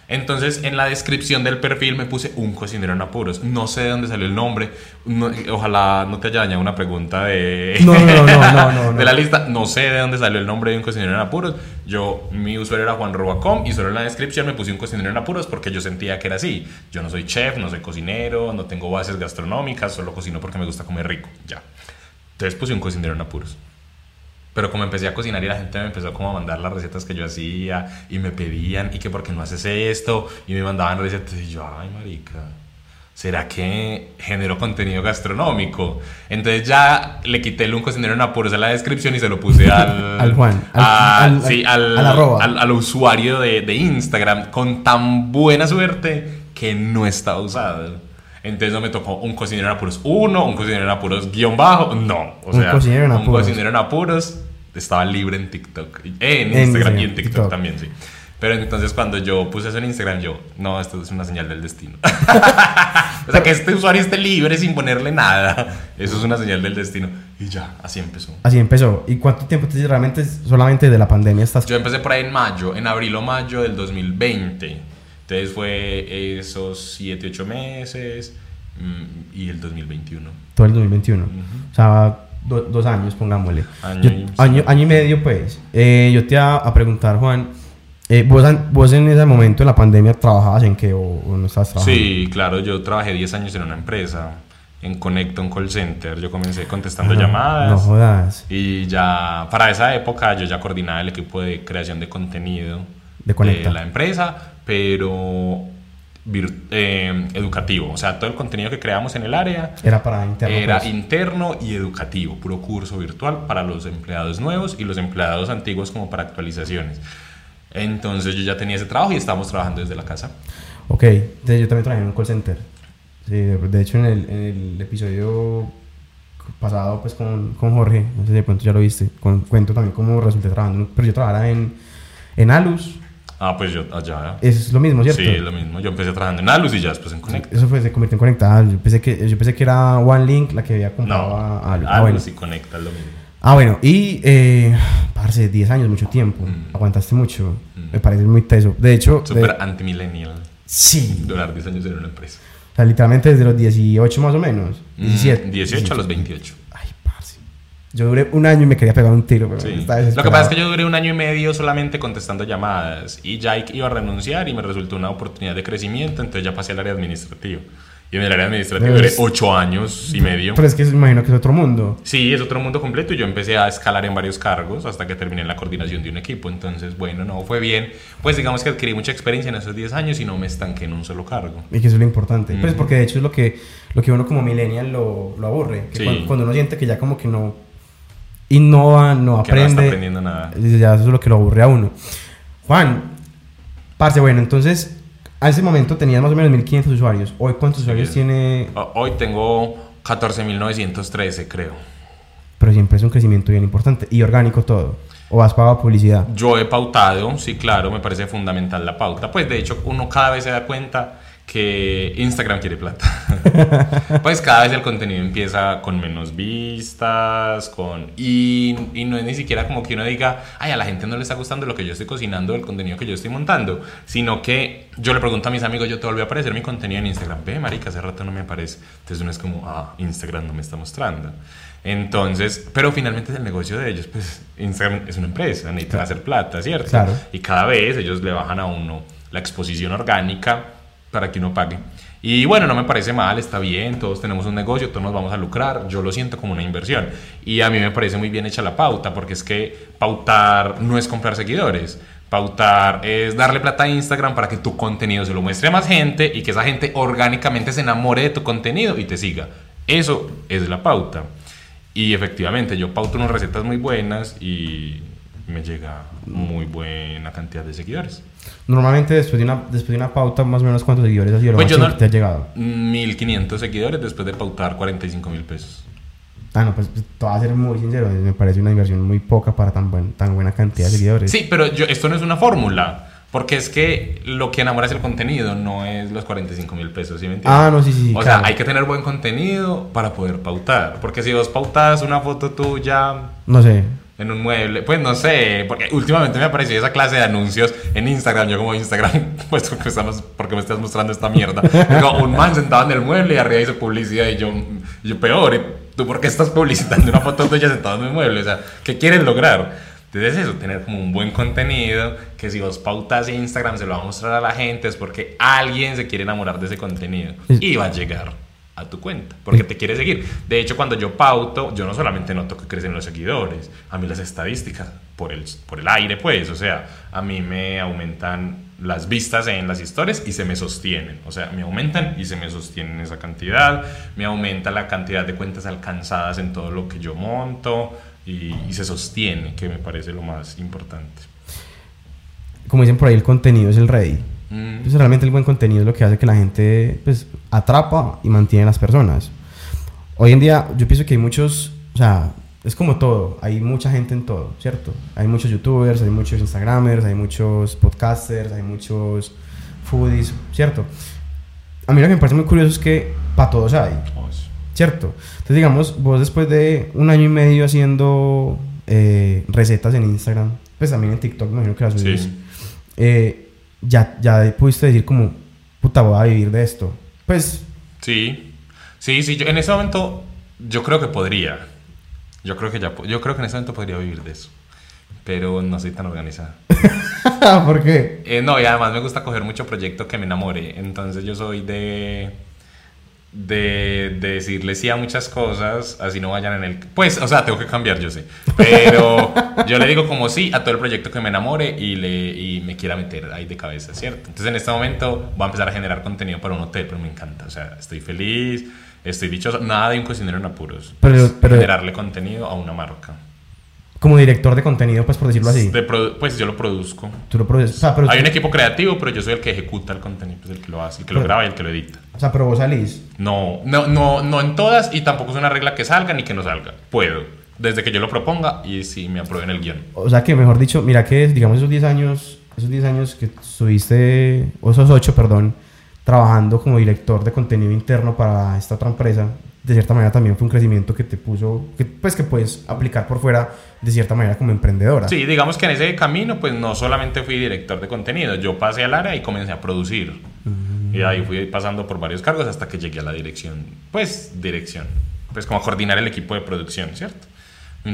Speaker 2: Entonces en la descripción del perfil me puse un cocinero en apuros. No sé de dónde salió el nombre. No- ojalá no te haya dañado una pregunta de,
Speaker 1: No, [LAUGHS] no,
Speaker 2: de la lista. No sé de dónde salió el nombre de un cocinero en apuros. Yo, mi usuario era Juan Ruacom y solo en la descripción me puse un cocinero en apuros porque yo sentía que era así. Yo no soy chef, no soy cocinero, no tengo bases gastronómicas, solo cocino porque me gusta comer rico. Ya. Entonces puse un cocinero en apuros. Pero como empecé a cocinar y la gente me empezó como a mandar las recetas que yo hacía y me pedían y que por qué no haces esto y me mandaban recetas y yo, ay marica, ¿será que generó contenido gastronómico? Entonces ya le quité el un cocinero en apuros a la descripción y se lo puse al... [LAUGHS]
Speaker 1: Al Juan, al-
Speaker 2: a-
Speaker 1: al-
Speaker 2: sí,
Speaker 1: al-
Speaker 2: al,
Speaker 1: al
Speaker 2: usuario de, de Instagram con tan buena suerte que no estaba usado. Entonces no me tocó un cocinero en apuros 1, un cocinero en apuros guion bajo, no. O
Speaker 1: Un
Speaker 2: sea,
Speaker 1: cocinero en
Speaker 2: un
Speaker 1: apuros.
Speaker 2: cocinero en apuros estaba libre en TikTok. Eh, en
Speaker 1: En
Speaker 2: Instagram y en TikTok,
Speaker 1: TikTok.
Speaker 2: también, sí. Pero entonces cuando yo puse eso en Instagram, yo, no, esto es una señal del destino. [LAUGHS] o sea, que este usuario esté libre sin ponerle nada. Eso es una señal del destino. Y ya, así empezó.
Speaker 1: Así empezó. ¿Y cuánto tiempo te realmente solamente de la pandemia estás?
Speaker 2: Yo empecé por ahí en mayo, en abril o mayo del 2020. Entonces fue esos 7, 8 meses mm, y el 2021.
Speaker 1: Todo el 2021. O sea, do- dos años, pongámosle.
Speaker 2: Año
Speaker 1: Yo-
Speaker 2: y-
Speaker 1: año, año y medio, pues. Eh, yo te iba a preguntar, Juan. eh, ¿vos, ¿Vos en ese momento de la pandemia trabajabas en qué o, o no estabas trabajando?
Speaker 2: Sí, claro, yo trabajé 10 años en una empresa, en Connecta, un call center. Yo comencé contestando
Speaker 1: Ah,
Speaker 2: llamadas.
Speaker 1: No jodas.
Speaker 2: Y ya, para esa época, yo ya coordinaba el equipo de creación de contenido
Speaker 1: De Conecta.
Speaker 2: la empresa, pero eh, educativo. O sea, todo el contenido que creamos en el área
Speaker 1: Era para interno.
Speaker 2: era
Speaker 1: pues.
Speaker 2: interno y educativo, puro curso virtual para los empleados nuevos y los empleados antiguos como para actualizaciones. Entonces yo ya tenía ese trabajo y estábamos trabajando desde la casa.
Speaker 1: Ok, entonces yo también trabajé en un call center. Sí, de, hecho en el, en el episodio pasado pues con, con Jorge, no sé si de pronto ya lo viste, con, cuento también cómo resulté trabajando, pero yo trabajaba en, en Alus,
Speaker 2: Ah, pues yo allá.
Speaker 1: es lo mismo, ¿cierto?
Speaker 2: Sí, es lo mismo. Yo empecé trabajando en Alus y ya después en Connect.
Speaker 1: Eso fue, se convirtió en conectada. Yo pensé que, yo pensé que era OneLink la que había comprado
Speaker 2: No,
Speaker 1: a Alus. Ah, bueno.
Speaker 2: y Conecta es lo mismo.
Speaker 1: Ah, bueno, y, eh, parce, 10 años, mucho tiempo.
Speaker 2: Mm.
Speaker 1: Aguantaste mucho.
Speaker 2: Mm.
Speaker 1: Me parece muy teso. De hecho, de-
Speaker 2: Súper antimillennial.
Speaker 1: sí.
Speaker 2: Durar 10 años en una empresa.
Speaker 1: O sea, literalmente desde los 18 más o menos. 17.
Speaker 2: Mm, 18 a los 28.
Speaker 1: Yo duré un año y me quería pegar un tiro, pero
Speaker 2: Sí. Lo que pasa es que yo duré un año y medio solamente contestando llamadas y ya iba a renunciar y me resultó una oportunidad de crecimiento, entonces ya pasé al área administrativa. Y en el área administrativa duré 8 años y medio.
Speaker 1: Pero es que imagino que es otro mundo.
Speaker 2: Sí, es otro mundo completo y yo empecé a escalar en varios cargos hasta que terminé en la coordinación de un equipo. Entonces, bueno, no, fue bien. Pues digamos que adquirí mucha experiencia en esos 10 años y no me estanqué en un solo cargo.
Speaker 1: Y que eso es lo importante. Pues
Speaker 2: Ujú.
Speaker 1: porque de hecho es lo que, lo que uno como millennial lo, lo aburre. Que
Speaker 2: Sí.
Speaker 1: cuando, cuando uno siente que ya como que no innova, no
Speaker 2: Que no está
Speaker 1: aprende.
Speaker 2: aprendiendo nada.
Speaker 1: ya eso es lo que lo aburre a uno. Juan, parce, bueno, entonces a ese momento tenías más o menos 1500 usuarios. Hoy, ¿cuántos usuarios
Speaker 2: Sí.
Speaker 1: tiene?
Speaker 2: Ho- Hoy tengo 14.913, creo.
Speaker 1: Pero siempre es un crecimiento bien importante y orgánico todo. ¿O has pagado publicidad?
Speaker 2: Yo he pautado, sí, claro, me parece fundamental la pauta. Pues de hecho, uno cada vez se da cuenta que Instagram quiere plata. [LAUGHS] pues cada vez el contenido empieza con menos vistas, con... Y, y, no es ni siquiera como que uno diga, ay, a la gente no le está gustando lo que yo estoy cocinando, el contenido que yo estoy montando, sino que yo le pregunto a mis amigos, yo te volví a aparecer mi contenido en Instagram, ve, marica, hace rato no me aparece. Entonces uno es como, ah, Instagram no me está mostrando. Entonces, pero finalmente es el negocio de ellos, pues Instagram es una empresa, necesitan hacer plata, ¿cierto?
Speaker 1: Claro.
Speaker 2: Y cada vez ellos le bajan a uno la exposición orgánica para que uno pague. Y bueno, no me parece mal, está bien, todos tenemos un negocio, todos nos vamos a lucrar, yo lo siento como una inversión. Y a mí me parece muy bien hecha la pauta, porque es que pautar no es comprar seguidores. Pautar es darle plata a Instagram para que tu contenido se lo muestre a más gente y que esa gente orgánicamente se enamore de tu contenido y te siga. Eso es la pauta. Y efectivamente, yo pauto unas recetas muy buenas y me llega muy buena cantidad de seguidores.
Speaker 1: Normalmente después de una, después de una pauta, más o menos cuántos seguidores ha sido lo
Speaker 2: Pues yo no-
Speaker 1: te ha llegado.
Speaker 2: 1500 seguidores después de pautar 45 mil pesos.
Speaker 1: Ah, no, pues te voy a ser muy sincero, me parece una inversión muy poca para tan, buen, tan buena cantidad de seguidores.
Speaker 2: Sí, pero yo, esto no es una fórmula. Porque es que lo que enamora es el contenido, no es los 45 mil pesos, ¿sí me entiendes?
Speaker 1: Ah, no, sí, sí,
Speaker 2: O
Speaker 1: claro.
Speaker 2: sea, hay que tener buen contenido para poder pautar. Porque si vos pautas una foto tuya
Speaker 1: No sé.
Speaker 2: En un mueble, pues no sé, porque últimamente me apareció esa clase de anuncios en Instagram. Yo como Instagram, [LAUGHS] pues porque, estamos, porque me estás mostrando esta mierda. Digo, un man sentado en el mueble y arriba dice publicidad y yo, yo peor. ¿y ¿Tú por qué estás publicitando una foto tuya sentado en un mueble? O sea, ¿qué quieres lograr? Entonces eso, tener como un buen contenido, que si vos pautas Instagram se lo va a mostrar a la gente, es porque alguien se quiere enamorar de ese contenido y va a llegar a tu cuenta, porque te quiere seguir. De hecho, cuando yo pauto, yo no solamente noto que crecen los seguidores, a mí las estadísticas, por el, por el aire, pues, o sea, a mí me aumentan las vistas en las historias y se me sostienen, o sea, me aumentan y se me sostienen esa cantidad, me aumenta la cantidad de cuentas alcanzadas en todo lo que yo monto y, y se sostiene, que me parece lo más importante.
Speaker 1: Como dicen por ahí, el contenido es el rey.
Speaker 2: Mm.
Speaker 1: Pues realmente el buen contenido es lo que hace que la gente pues, atrapa y mantiene a las personas. Hoy en día yo pienso que hay muchos, o sea, es como todo, hay mucha gente en todo, ¿cierto? Hay muchos youtubers, hay muchos instagramers, hay muchos podcasters, hay muchos foodies, ¿cierto? A mí lo que me parece muy curioso es que para todos hay,
Speaker 2: Oh.
Speaker 1: ¿cierto? Entonces digamos, vos después de un año y medio haciendo eh, recetas en Instagram, pues también en TikTok, me imagino que las subís,
Speaker 2: Sí.
Speaker 1: eh, ya, ya pudiste decir como, puta, voy a vivir de esto. Pues,
Speaker 2: Sí, sí, sí. Yo, en ese momento, yo creo que podría. Yo creo que ya, yo creo que en ese momento podría vivir de eso. Pero no soy tan organizada. [LAUGHS]
Speaker 1: ¿por qué?
Speaker 2: Eh, no, y además me gusta coger mucho proyecto que me enamore. Entonces yo soy de, de, de decirle sí a muchas cosas, así no vayan en el... Pues, o sea, tengo que cambiar, yo sé. Pero [LAUGHS] yo le digo como sí a todo el proyecto que me enamore y, le, y me quiera meter ahí de cabeza, ¿cierto? Entonces en este momento voy a empezar a generar contenido para un hotel, pero me encanta. O sea, estoy feliz, estoy dichoso. Nada de un cocinero en apuros.
Speaker 1: Pero- pero-
Speaker 2: generarle contenido a una marca.
Speaker 1: Como director de contenido, pues por decirlo así.
Speaker 2: De pues yo lo produzco.
Speaker 1: Tú lo produces. O sea, pero,
Speaker 2: Hay un equipo creativo, pero yo soy el que ejecuta el contenido, pues el que lo hace, el que lo
Speaker 1: Pero-
Speaker 2: graba y el que lo edita.
Speaker 1: o sea, pero vos salís.
Speaker 2: No, no, no, no en todas y tampoco es una regla que salga ni que no salga. Puedo, desde que yo lo proponga y si me aprueben el guion.
Speaker 1: O sea, que mejor dicho, mira que, digamos, esos 10 años, esos 10 años que estuviste, o esos 8, perdón, trabajando como director de contenido interno para esta otra empresa, de cierta manera también fue un crecimiento que te puso, que, pues que puedes aplicar por fuera de cierta manera como emprendedora.
Speaker 2: Sí, digamos que en ese camino, pues no solamente fui director de contenido, yo pasé al área y comencé a producir. Y ahí fui pasando por varios cargos hasta que llegué a la dirección. Pues dirección. Pues como a coordinar el equipo de producción, ¿cierto?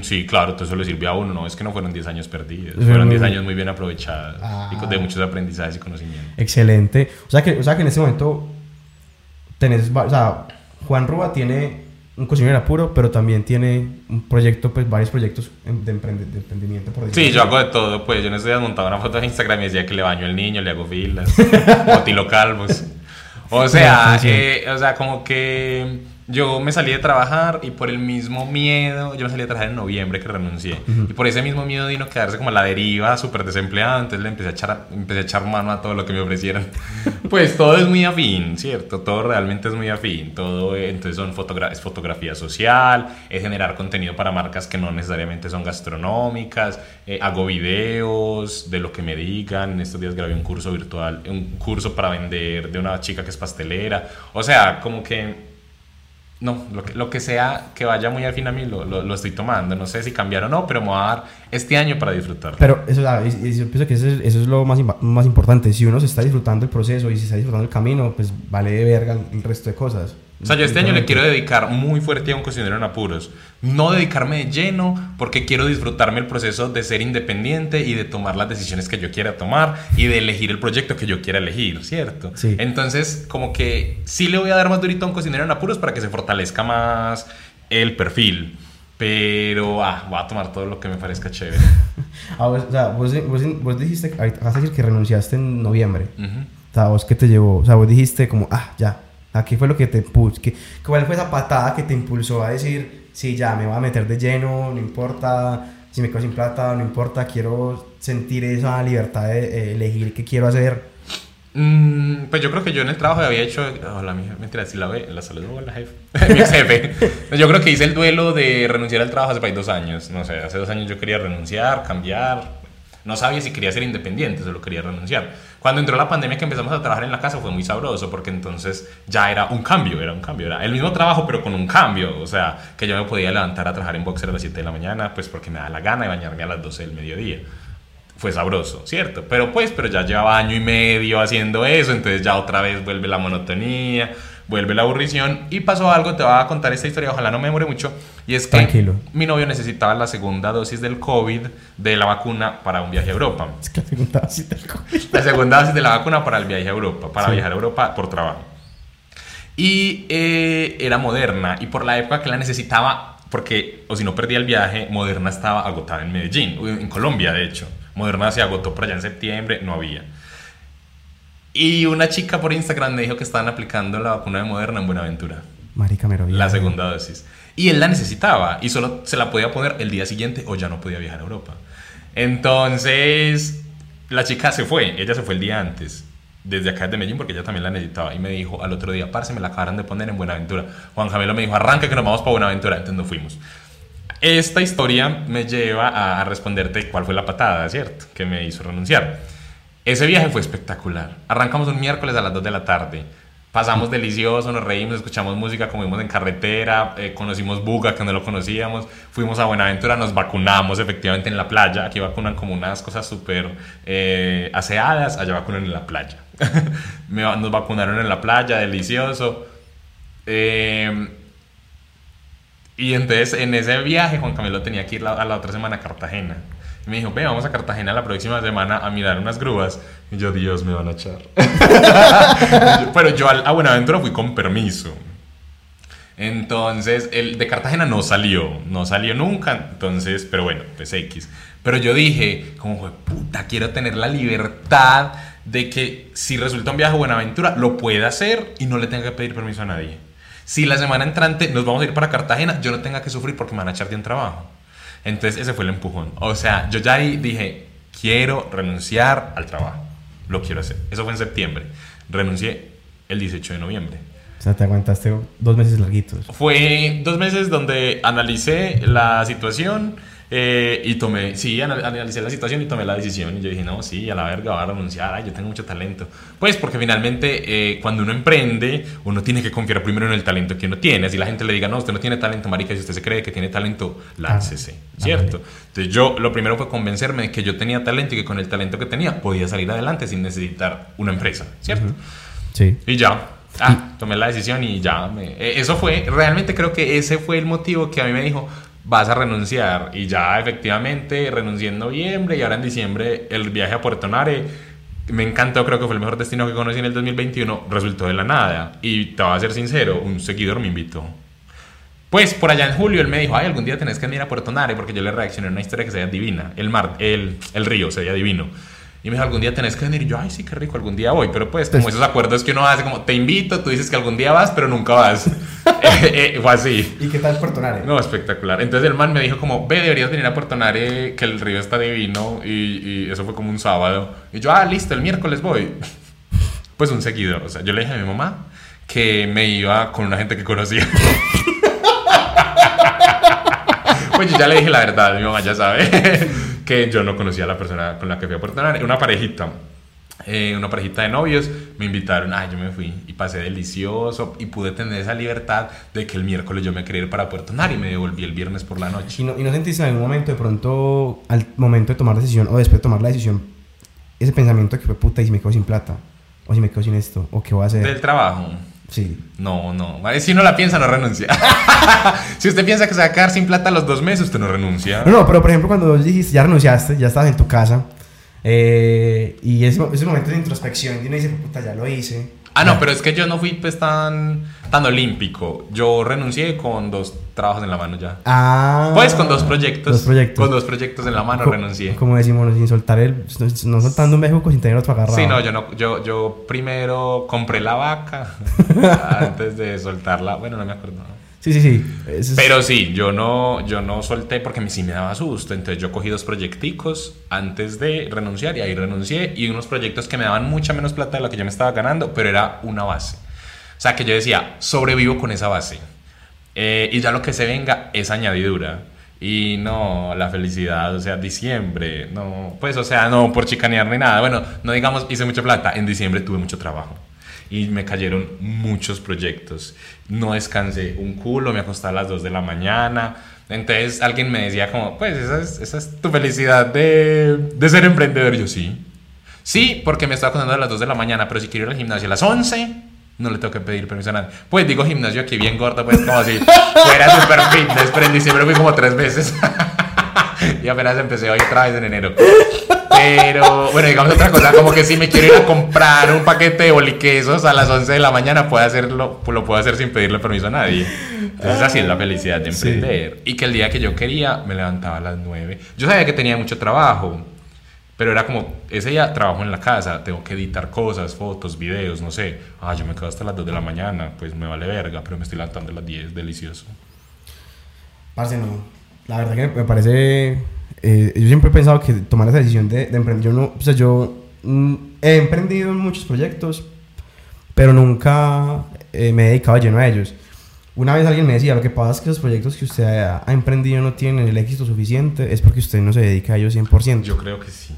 Speaker 2: Sí, claro, todo eso le sirvió a uno, no es que no fueron 10 años perdidos,
Speaker 1: Eso
Speaker 2: fueron
Speaker 1: muy
Speaker 2: 10
Speaker 1: bien.
Speaker 2: años muy bien aprovechados y con- de
Speaker 1: Ah.
Speaker 2: muchos aprendizajes y conocimientos.
Speaker 1: Excelente. O sea que, o sea que en este momento tenés, o sea, Juan Rúa tiene un cocinero apuro, pero también tiene un proyecto, pues varios proyectos de, de emprendimiento, por decirlo
Speaker 2: Sí,
Speaker 1: así.
Speaker 2: yo hago de todo, pues yo en estos días montaba una foto en Instagram y decía que le baño el niño, le hago filas, [LAUGHS] motilo calvos. O sea,
Speaker 1: Sí, sí.
Speaker 2: eh, o sea, como que yo me salí de trabajar y por el mismo miedo, yo me salí de trabajar en noviembre que renuncié. Y por ese mismo miedo vino quedarse como a la deriva, súper desempleado. Entonces le empecé a, echar, empecé a echar mano a todo lo que me ofrecieran [LAUGHS] Pues todo es muy afín, ¿cierto? Todo realmente es muy afín. Todo, eh, entonces son fotogra es fotografía social, es generar contenido para marcas que no necesariamente son gastronómicas. eh, hago videos de lo que me digan. Estos días grabé un curso virtual, un curso para vender de una chica que es pastelera. O sea, como que no, lo que, lo que sea que vaya muy afín a mí lo, lo, estoy tomando. No sé si cambiar o no, pero me voy a dar este año para disfrutar.
Speaker 1: Pero eso, pienso que eso es, eso es lo más, más importante. Si uno se está disfrutando el proceso y se está disfrutando el camino, pues vale de verga el resto de cosas.
Speaker 2: O sea, yo este año le quiero dedicar muy fuerte a un cocinero en apuros. No dedicarme de lleno porque quiero disfrutarme el proceso de ser independiente y de tomar las decisiones que yo quiera tomar y de elegir el proyecto que yo quiera elegir, ¿cierto?
Speaker 1: Sí.
Speaker 2: Entonces, como que sí le voy a dar más durito a un cocinero en apuros para que se fortalezca más el perfil. Pero, ah, voy a tomar todo lo que me parezca chévere. [LAUGHS]
Speaker 1: Ah, vos, o sea, vos, vos, vos dijiste, vas a decir que renunciaste en noviembre.
Speaker 2: Ujú.
Speaker 1: O sea, vos qué te llevó, o sea, vos dijiste como, ah, ya, aquí fue lo que te impulsó, ¿cuál fue esa patada que te impulsó a decir, sí, ya, me voy a meter de lleno, no importa si me quedo sin plata, no importa, quiero sentir esa libertad de eh, elegir qué quiero hacer?
Speaker 2: Mm, pues yo creo que yo en el trabajo había hecho. Hola, mi mentira, si la ve, la saludo a la jefe. [LAUGHS] mi ex jefe. [LAUGHS] Yo creo que hice el duelo de renunciar al trabajo hace ahí dos años. No sé, hace dos años yo quería renunciar, cambiar. No sabía si quería ser independiente, solo quería renunciar. Cuando entró la pandemia que empezamos a trabajar en la casa fue muy sabroso porque entonces ya era un cambio, era un cambio, era el mismo trabajo pero con un cambio, o sea, que yo me podía levantar a trabajar en boxer a las 7 de la mañana pues porque me da la gana de bañarme a las 12 del mediodía fue sabroso, ¿cierto? Pero pues, pero ya llevaba año y medio haciendo eso, entonces ya otra vez vuelve la monotonía, vuelve la aburrición y pasó algo, te voy a contar esta historia, ojalá no me demore mucho, y es que
Speaker 1: Tranquilo.
Speaker 2: mi novio necesitaba la segunda dosis del COVID de la vacuna para un viaje a Europa.
Speaker 1: Es que preguntaba si te acuerdas.
Speaker 2: La segunda dosis de la vacuna para el viaje a Europa, para
Speaker 1: Sí.
Speaker 2: viajar a Europa por trabajo. Y eh, era moderna, y por la época que la necesitaba, porque, o si no perdía el viaje, Moderna estaba agotada en Medellín, en Colombia, de hecho. Moderna se agotó por allá en septiembre, no había. Y una chica por Instagram me dijo que estaban aplicando la vacuna de Moderna en Buenaventura,
Speaker 1: Marica, me lo vi.
Speaker 2: la segunda dosis. Y él la necesitaba, y solo se la podía poner el día siguiente o ya no podía viajar a Europa. Entonces, la chica se fue, ella se fue el día antes, desde acá de Medellín, porque ella también la necesitaba. Y me dijo al otro día, parce, me la acabaron de poner en Buenaventura. Juan Camilo me dijo, arranca que nos vamos para Buenaventura. Entonces nos fuimos. Esta historia me lleva a responderte cuál fue la patada, ¿cierto? Que me hizo renunciar. Ese viaje fue espectacular. Arrancamos un miércoles a las 2 de la tarde. Pasamos delicioso, nos reímos, escuchamos música, comimos en carretera, eh, conocimos Buga que no lo conocíamos, fuimos a Buenaventura, nos vacunamos efectivamente en la playa. Aquí vacunan como unas cosas súper eh, aseadas, allá vacunan en la playa. [LAUGHS] Nos vacunaron en la playa, delicioso. Eh, y entonces en ese viaje Juan Camilo tenía que ir a la otra semana a Cartagena. Y me dijo, ve, vamos a Cartagena la próxima semana a mirar unas grúas. Y yo, Dios, me van a echar. [LAUGHS] Pero yo a Buenaventura fui con permiso. Entonces, el de Cartagena no salió, no salió nunca, entonces, pero bueno, pues X. Pero yo dije, como fue puta, quiero tener la libertad de que si resulta un viaje a Buenaventura, lo pueda hacer y no le tenga que pedir permiso a nadie. Si la semana entrante nos vamos a ir para Cartagena, yo no tenga que sufrir porque me van a echar de un trabajo. Entonces, ese fue el empujón. O sea, yo ya ahí dije, quiero renunciar al trabajo. Lo quiero hacer. Eso fue en septiembre. Renuncié el 18 de noviembre.
Speaker 1: O sea, te aguantaste dos meses larguitos.
Speaker 2: Fue dos meses donde analicé la situación eh, y tomé, sí, anal- analicé la situación y tomé la decisión. Y yo dije, no, sí, a la verga, voy a renunciar, ay, yo tengo mucho talento. Pues porque finalmente eh, cuando uno emprende, uno tiene que confiar primero en el talento que uno tiene. Si la gente le diga, no, usted no tiene talento, marica, si usted se cree que tiene talento, láncese, ¿cierto? Entonces yo lo primero fue convencerme de que yo tenía talento y que con el talento que tenía podía salir adelante sin necesitar una empresa, ¿cierto?
Speaker 1: Sí.
Speaker 2: Y ya. Ah, tomé la decisión y ya. me- eh, eso fue, realmente creo que ese fue el motivo que a mí me dijo, vas a renunciar. Y ya efectivamente renuncié en noviembre y ahora en diciembre el viaje a Puerto Nare me encantó, creo que fue el mejor destino que conocí en el 2021, resultó de la nada. Y te voy a ser sincero, un seguidor me invitó. Pues por allá en julio él me dijo, ay, algún día tenés que venir a Puerto Nare porque yo le reaccioné a una historia que se veía divina. El mar, el, el río se veía divino. Y me dijo, algún día tenés que venir. Y yo, ay, sí, qué rico, algún día voy. Pero pues, como
Speaker 1: Pues-
Speaker 2: esos acuerdos que uno hace, como te invito, tú dices que algún día vas, pero nunca vas. [LAUGHS] Eh, eh, fue así.
Speaker 1: ¿Y qué tal Puerto Nare?
Speaker 2: No, espectacular. Entonces el man me dijo como, ve, deberías venir a Puerto Nare, que el río está divino. Y, y eso fue como un sábado. Y yo, ah, listo, el miércoles voy. [LAUGHS] pues un seguidor. O sea, yo le dije a mi mamá que me iba con una gente que conocía. [LAUGHS] pues yo ya le dije la verdad, mi mamá ya sabe que yo no conocía a la persona con la que fui a Puerto Nare, una parejita. Eh, una parejita de novios, me invitaron, ay, yo me fui y pasé delicioso y pude tener esa libertad de que el miércoles yo me quería ir para Puerto Nari y me devolví el viernes por la noche.
Speaker 1: ¿Y no, ¿Y no sentiste en algún momento de pronto, al momento de tomar decisión o después de tomar la decisión, ese pensamiento de que fue puta y si me quedo sin plata? ¿O si me quedo sin esto? ¿O qué voy a hacer?
Speaker 2: Del trabajo.
Speaker 1: Sí.
Speaker 2: No, no. Si no la piensa, no renuncia. [LAUGHS] si usted piensa que se va a quedar sin plata los dos meses, usted no renuncia.
Speaker 1: No, no, pero por ejemplo, cuando dijiste, ya renunciaste, ya estabas en tu casa, eh, y ese, ese momento de introspección, y uno dice, puta, ya lo hice.
Speaker 2: Ah, no, pero es que yo no fui pues tan, tan olímpico. Yo renuncié con dos trabajos en la mano ya.
Speaker 1: Ah.
Speaker 2: Pues con dos proyectos.
Speaker 1: Dos proyectos.
Speaker 2: Con dos proyectos en la mano
Speaker 1: Co-
Speaker 2: renuncié.
Speaker 1: Como decimos, sin soltar el. No soltando un bejuco sin tener otro agarrado.
Speaker 2: Sí, no, yo no, yo, yo primero compré la vaca [LAUGHS] antes de soltarla. Bueno, no me acuerdo.
Speaker 1: Sí, sí, sí. Es-
Speaker 2: Pero sí, yo no, yo no solté porque me- sí me daba susto. Entonces yo cogí dos proyecticos antes de renunciar y ahí renuncié. Y unos proyectos que me daban mucha menos plata de la que yo me estaba ganando, pero era una base. O sea que yo decía, sobrevivo con esa base. Eh, y ya lo que se venga es añadidura. Y no, la felicidad, o sea, diciembre, no, pues, o sea, no por chicanear ni nada. Bueno, no digamos, hice mucha plata. En diciembre tuve mucho trabajo y me cayeron muchos proyectos. No descansé un culo, me acosté a las 2 de la mañana. Entonces alguien me decía como, pues esa es, esa es tu felicidad de, de ser emprendedor. Yo sí. Sí, porque me estaba acostando a las 2 de la mañana, pero si quiero ir al gimnasio a las 11, no le tengo que pedir permiso a nadie. Pues digo gimnasio aquí bien gordo, pues como si fuera super fitness, pero en diciembre fui como tres veces. [LAUGHS] y apenas empecé hoy otra vez en enero. Pero bueno, digamos otra cosa, como que si me quiero ir a comprar un paquete de boliquesos a las 11 de la mañana, puedo hacerlo, lo puedo hacer sin pedirle permiso a nadie. Entonces así es la felicidad de
Speaker 1: Sí.
Speaker 2: emprender. Y que el día que yo quería, me levantaba a las 9. Yo sabía que tenía mucho trabajo, pero era como, ese día trabajo en la casa, tengo que editar cosas, fotos, videos, no sé. Ah, yo me quedo hasta las 2 de la mañana, pues me vale verga, pero me estoy levantando a las 10, delicioso.
Speaker 1: Parce, no. La verdad que me parece. Eh, yo siempre he pensado que tomar esa decisión de, de emprender. Yo no. O sea, yo mm, he emprendido en muchos proyectos, pero nunca eh, me he dedicado lleno a ellos. Una vez alguien me decía: Lo que pasa es que los proyectos que usted ha, ha emprendido no tienen el éxito suficiente, es porque usted no se dedica a ellos 100%.
Speaker 2: Yo creo que sí.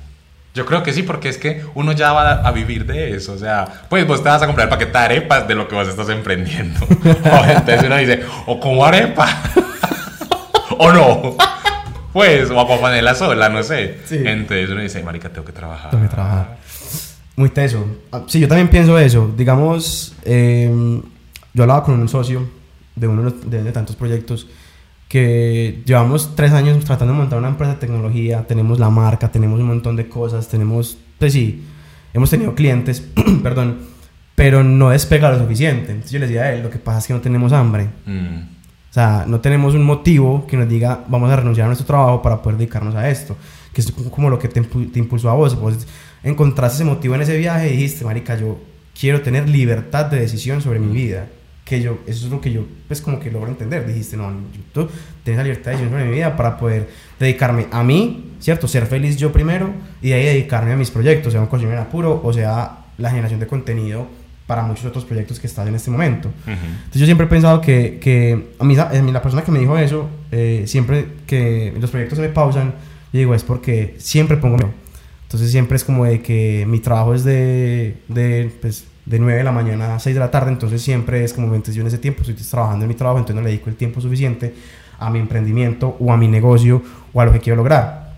Speaker 2: Yo creo que sí, porque es que uno ya va a vivir de eso. O sea, pues vos te vas a comprar el paquete de arepas de lo que vos estás emprendiendo. [LAUGHS] O entonces uno dice, o como arepa, [LAUGHS] o no. Pues, o a sola, no sé.
Speaker 1: Sí.
Speaker 2: Entonces uno dice, marica, tengo que trabajar.
Speaker 1: Tengo que trabajar. Muy teso. Ah, Sí, yo también pienso eso. Digamos, eh, yo hablaba con un socio de uno de- de tantos proyectos que llevamos tres años tratando de montar una empresa de tecnología, tenemos la marca, tenemos un montón de cosas, tenemos, pues sí, hemos tenido clientes, [CLEARS THROAT] perdón, pero no despega lo suficiente. Entonces yo les decía a él, lo que pasa es que no tenemos hambre.
Speaker 2: Mm.
Speaker 1: O sea, no tenemos un motivo que nos diga vamos a renunciar a nuestro trabajo para poder dedicarnos a esto. Que es como lo que te, te impulsó a vos. Vos encontraste ese motivo en ese viaje y dijiste, marica, yo quiero tener libertad de decisión sobre mi vida. Que yo, eso es lo que yo, pues como que logro entender. Dijiste, no, tú tienes la libertad de decisión sobre mi vida para poder dedicarme a mí, ¿cierto? Ser feliz yo primero y de ahí dedicarme a mis proyectos, sea un cocinero en apuro o sea la generación de contenido para muchos otros proyectos que estás en este momento.
Speaker 2: Ujú.
Speaker 1: Entonces yo siempre he pensado que, que a, mí, a mí la persona que me dijo eso, eh, siempre que los proyectos se me pausan, yo digo, es porque siempre pongo. Entonces siempre es como de que mi trabajo es de, de, pues, de 9 de la mañana a 6 de la tarde, entonces siempre es como, entonces yo en ese tiempo estoy trabajando en mi trabajo, entonces no le dedico el tiempo suficiente a mi emprendimiento o a mi negocio o a lo que quiero lograr.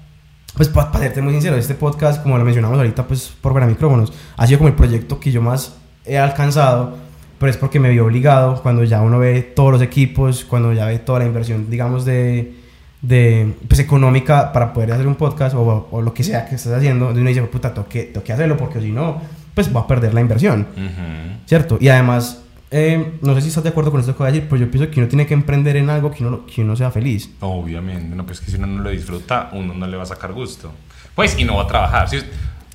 Speaker 1: Pues para serte muy sincero, este podcast, como lo mencionamos ahorita, pues por ver a micrófonos, ha sido como el proyecto que yo más he alcanzado, pero es porque me vi obligado cuando ya uno ve todos los equipos, cuando ya ve toda la inversión, digamos, de, de pues económica para poder hacer un podcast o, o lo que sea que estés haciendo, uno dice, puta, tengo que, tengo que hacerlo porque si no, pues va a perder la inversión,
Speaker 2: Ujú.
Speaker 1: ¿cierto? Y además, eh, no sé si estás de acuerdo con esto que voy a decir, pero yo pienso que uno tiene que emprender en algo que uno, que uno sea feliz.
Speaker 2: Obviamente, no, pues que si uno no lo disfruta, uno no le va a sacar gusto. Pues, y no va a trabajar. Si-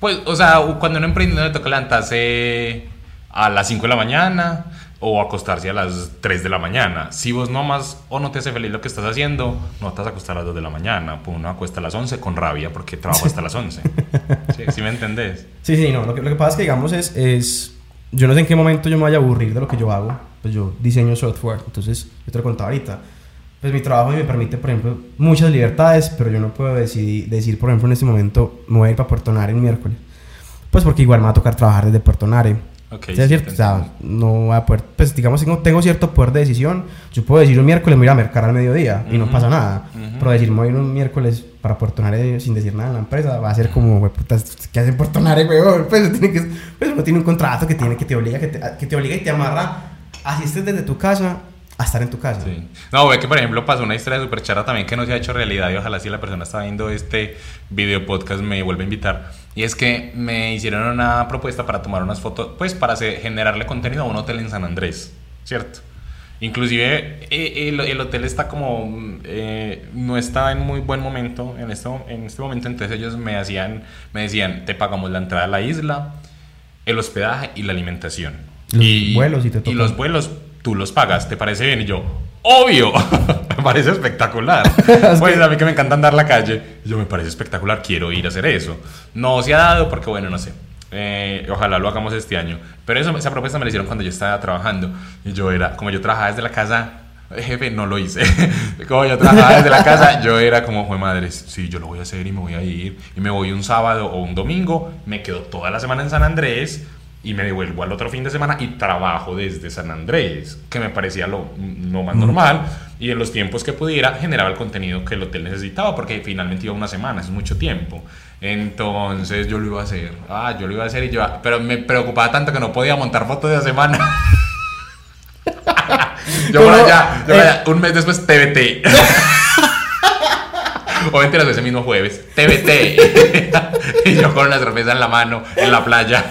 Speaker 2: pues, o sea, cuando uno emprende, no le toca levantarse a las 5 de la mañana o acostarse a las 3 de la mañana. Si vos no amas o no te hace feliz lo que estás haciendo, no te vas a acostar a las 2 de la mañana. Pues uno acuesta a las 11 con rabia porque trabajo hasta las 11. [LAUGHS] ¿Sí, ¿Sí me entendés?
Speaker 1: Sí, sí, no. Lo que, lo que pasa es que, digamos, es, es yo no sé en qué momento yo me vaya a aburrir de lo que yo hago. Pues yo diseño software, entonces yo te lo contaba ahorita. Pues mi trabajo me permite, por ejemplo, muchas libertades, pero yo no puedo decidir, decir, por ejemplo, en este momento me voy a ir para Puerto Nare el miércoles. Pues porque igual me va a tocar trabajar desde Puerto Nare.
Speaker 2: Ok,
Speaker 1: es cierto, o sea, no voy a poder, pues digamos, tengo, tengo cierto poder de decisión. Yo puedo decir un miércoles me voy a a mercar al mediodía y no pasa nada.
Speaker 2: ujú.
Speaker 1: Pero decir me voy a ir un miércoles para Puerto Nare sin decir nada en la empresa va a ser como, güey, puta, ¿qué hace Puerto Nare, güey? [LAUGHS] Pues, tiene que, pues uno tiene un contrato que tiene que te obliga, que te, que te obliga y te amarra, así estés desde tu casa, a estar en tu casa.
Speaker 2: Sí. No, ve que por ejemplo pasó una historia súper chara también que no se ha hecho realidad y ojalá si la persona está viendo este video podcast me vuelve a invitar. Y es que me hicieron una propuesta para tomar unas fotos, pues para hacer- generarle contenido a un hotel en San Andrés, ¿cierto? Inclusive eh, el, el hotel está como, eh, no está en muy buen momento en este, en este momento, entonces ellos me, hacían, me decían, te pagamos la entrada a la isla, el hospedaje y la alimentación.
Speaker 1: Los vuelos, si te
Speaker 2: Y los vuelos tú los pagas, ¿te parece bien? Y yo, obvio, [LAUGHS] me parece espectacular. [LAUGHS] pues a mí que me encanta andar la calle, yo me parece espectacular, quiero ir a hacer eso. No se ha dado porque, bueno, no sé. Eh, ojalá lo hagamos este año. Pero eso, esa propuesta me la hicieron cuando yo estaba trabajando. Y yo era, como yo trabajaba desde la casa, jefe, no lo hice. [LAUGHS] como yo trabajaba desde la casa, yo era como, fue madre, sí, yo lo voy a hacer y me voy a ir. Y me voy un sábado o un domingo, me quedo toda la semana en San Andrés y me devuelvo al otro fin de semana y trabajo desde San Andrés, que me parecía lo, lo más normal. Y en los tiempos que pudiera, generaba el contenido que el hotel necesitaba, porque finalmente iba una semana, es mucho tiempo. Entonces yo lo iba a hacer. Ah, yo lo iba a hacer y yo. Pero me preocupaba tanto que no podía montar fotos de la semana. [LAUGHS] yo por allá, yo por
Speaker 1: Eh.
Speaker 2: allá, un mes después, TBT. [LAUGHS] O mentiras, ese mismo jueves, TBT. [LAUGHS] y yo con una cerveza en la mano, en la playa.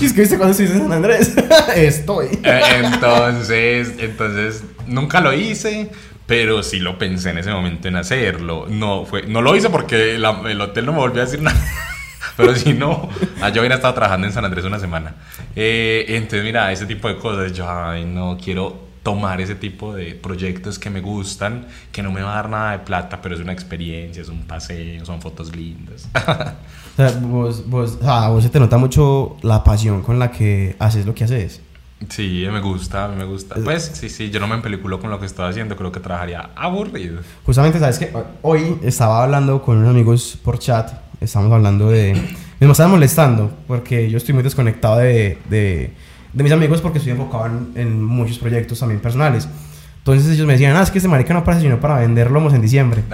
Speaker 1: Y es que viste cuando estuviste en San Andrés, [LAUGHS] estoy.
Speaker 2: Eh, Entonces, entonces, nunca lo hice, pero sí lo pensé en ese momento en hacerlo. No, fue, no lo hice porque la- el hotel no me volvió a decir nada. [LAUGHS] Pero si no, ah, yo hubiera estado trabajando en San Andrés una semana. Eh, entonces, mira, ese tipo de cosas, yo, ay, no quiero tomar ese tipo de proyectos que me gustan, que no me va a dar nada de plata, pero es una experiencia, es un paseo, son fotos lindas. [LAUGHS]
Speaker 1: O sea, vos, vos, a vos se te nota mucho la pasión con la que haces lo que haces.
Speaker 2: Sí, me gusta, me gusta. Pues sí, sí, yo no me empeliculo con lo que estoy haciendo, creo que trabajaría aburrido.
Speaker 1: Justamente, ¿sabes que Hoy estaba hablando con unos amigos por chat, estamos hablando de... Me estaban molestando porque yo estoy muy desconectado de, de, de mis amigos porque estoy enfocado en, en muchos proyectos también personales. Entonces ellos me decían, ah, es que este marica no para sino para vender lomos en diciembre. [LAUGHS]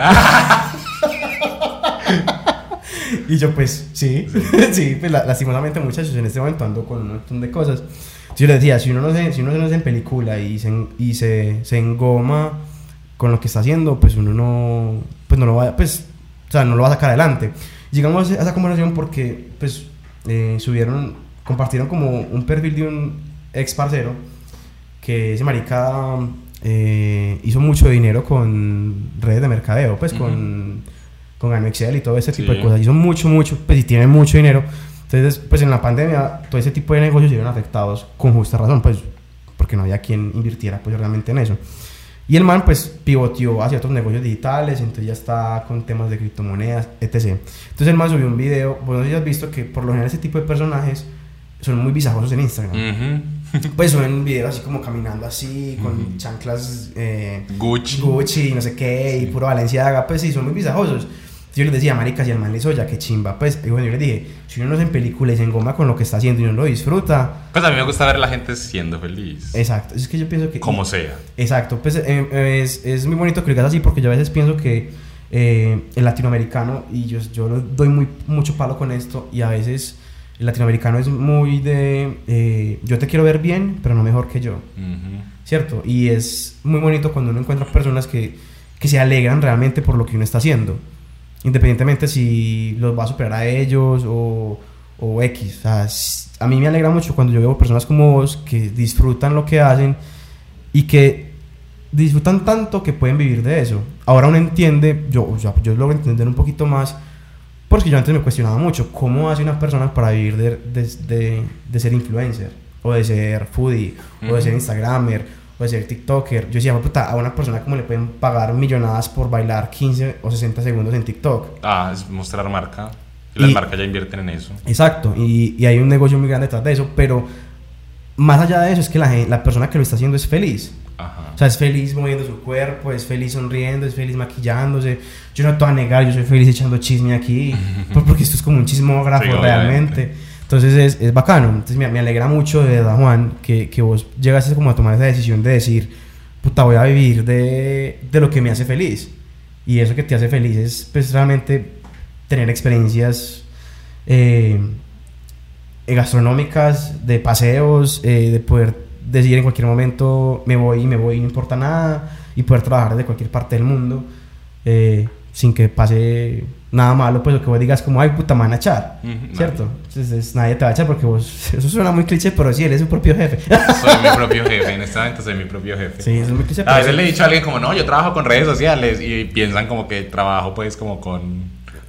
Speaker 1: y yo pues, sí, [LAUGHS] sí, pues la- lastimosamente muchachos, en este momento ando con un montón de cosas. Yo les decía, si uno no se, si uno no se en película y se, y se, se engoma con lo que está haciendo, pues uno no, pues no lo va, pues, o sea, no lo va a sacar adelante. Llegamos a esa conversación porque, pues, eh, subieron, compartieron como un perfil de un ex parcero que ese marica eh, hizo mucho dinero con redes de mercadeo, pues
Speaker 2: Ujú.
Speaker 1: con, con Gano Excel y todo ese tipo
Speaker 2: Sí.
Speaker 1: de cosas. Hizo mucho, mucho, pues y tiene mucho dinero. Entonces, pues en la pandemia, todo ese tipo de negocios se vieron afectados con justa razón, pues porque no había quien invirtiera pues realmente en eso. Y el man pues pivoteó hacia otros negocios digitales, entonces ya está con temas de criptomonedas, etc. Entonces el man subió un video, bueno, no sé si has visto que por lo general ese tipo de personajes son muy visajosos en Instagram.
Speaker 2: Ujú.
Speaker 1: Pues suben videos así como caminando así, con
Speaker 2: Ujú.
Speaker 1: chanclas eh,
Speaker 2: Gucci.
Speaker 1: Gucci y no sé qué, y puro Valenciaga, pues sí, son muy visajosos. Yo les decía, marica, si el man le hizo ya, qué chimba, pues, y bueno, yo les dije, si uno no se en película y se engoma con lo que está haciendo y no lo disfruta,
Speaker 2: Pues a mí me gusta ver a la gente siendo feliz.
Speaker 1: exacto, es que yo pienso que...
Speaker 2: Como sea.
Speaker 1: Exacto, pues eh, es, es muy bonito que lo digas así porque yo a veces pienso que eh, el latinoamericano, y yo, yo doy muy, mucho palo con esto, y a veces el latinoamericano es muy de eh, yo te quiero ver bien, pero no mejor que yo,
Speaker 2: Ujú.
Speaker 1: ¿cierto? Y es muy bonito cuando uno encuentra personas que, que se alegran realmente por lo que uno está haciendo, independientemente si los va a superar a ellos o, o X. O sea, a mí me alegra mucho cuando yo veo personas como vos que disfrutan lo que hacen y que disfrutan tanto que pueden vivir de eso. Ahora uno entiende, yo, yo, yo logro entender un poquito más, porque yo antes me cuestionaba mucho, ¿cómo hace una persona para vivir de, de, de- de ser influencer? O de ser foodie, o de ser instagramer, o de ser tiktoker. Yo decía, puta, a una persona como le pueden pagar millonadas por bailar 15 o 60 segundos en TikTok.
Speaker 2: Ah, es mostrar marca. Y las
Speaker 1: Y-
Speaker 2: marcas ya invierten en eso.
Speaker 1: Exacto, y, y hay un negocio muy grande detrás de eso, pero más allá de eso es que la, gen- la persona que lo está haciendo es feliz.
Speaker 2: Ajá.
Speaker 1: O sea, es feliz moviendo su cuerpo, es feliz sonriendo, es feliz maquillándose. Yo no te voy a negar, yo soy feliz echando chisme aquí, [LAUGHS] pues porque esto es como un chismógrafo
Speaker 2: Sí,
Speaker 1: realmente. Entonces es, es bacano. Entonces me, me alegra mucho de verdad, Juan, que, que vos llegaste como a tomar esa decisión de decir, puta, voy a vivir de, de lo que me hace feliz. Y eso que te hace feliz es pues realmente tener experiencias eh, gastronómicas, de paseos, eh, de poder decir en cualquier momento me voy y me voy, no importa nada, y poder trabajar de cualquier parte del mundo eh, sin que pase nada malo, pues lo que vos digas como, ay puta, me van a echar, ¿cierto? Entonces nadie te va a echar porque vos, [LAUGHS] eso suena muy cliché, pero sí, él es su propio jefe.
Speaker 2: Soy mi [LAUGHS] propio jefe, en este momento soy mi propio jefe.
Speaker 1: sí, eso es muy cliché.
Speaker 2: A veces
Speaker 1: sí.
Speaker 2: le he dicho a alguien como, no, yo trabajo con redes sociales y piensan como que trabajo pues como con,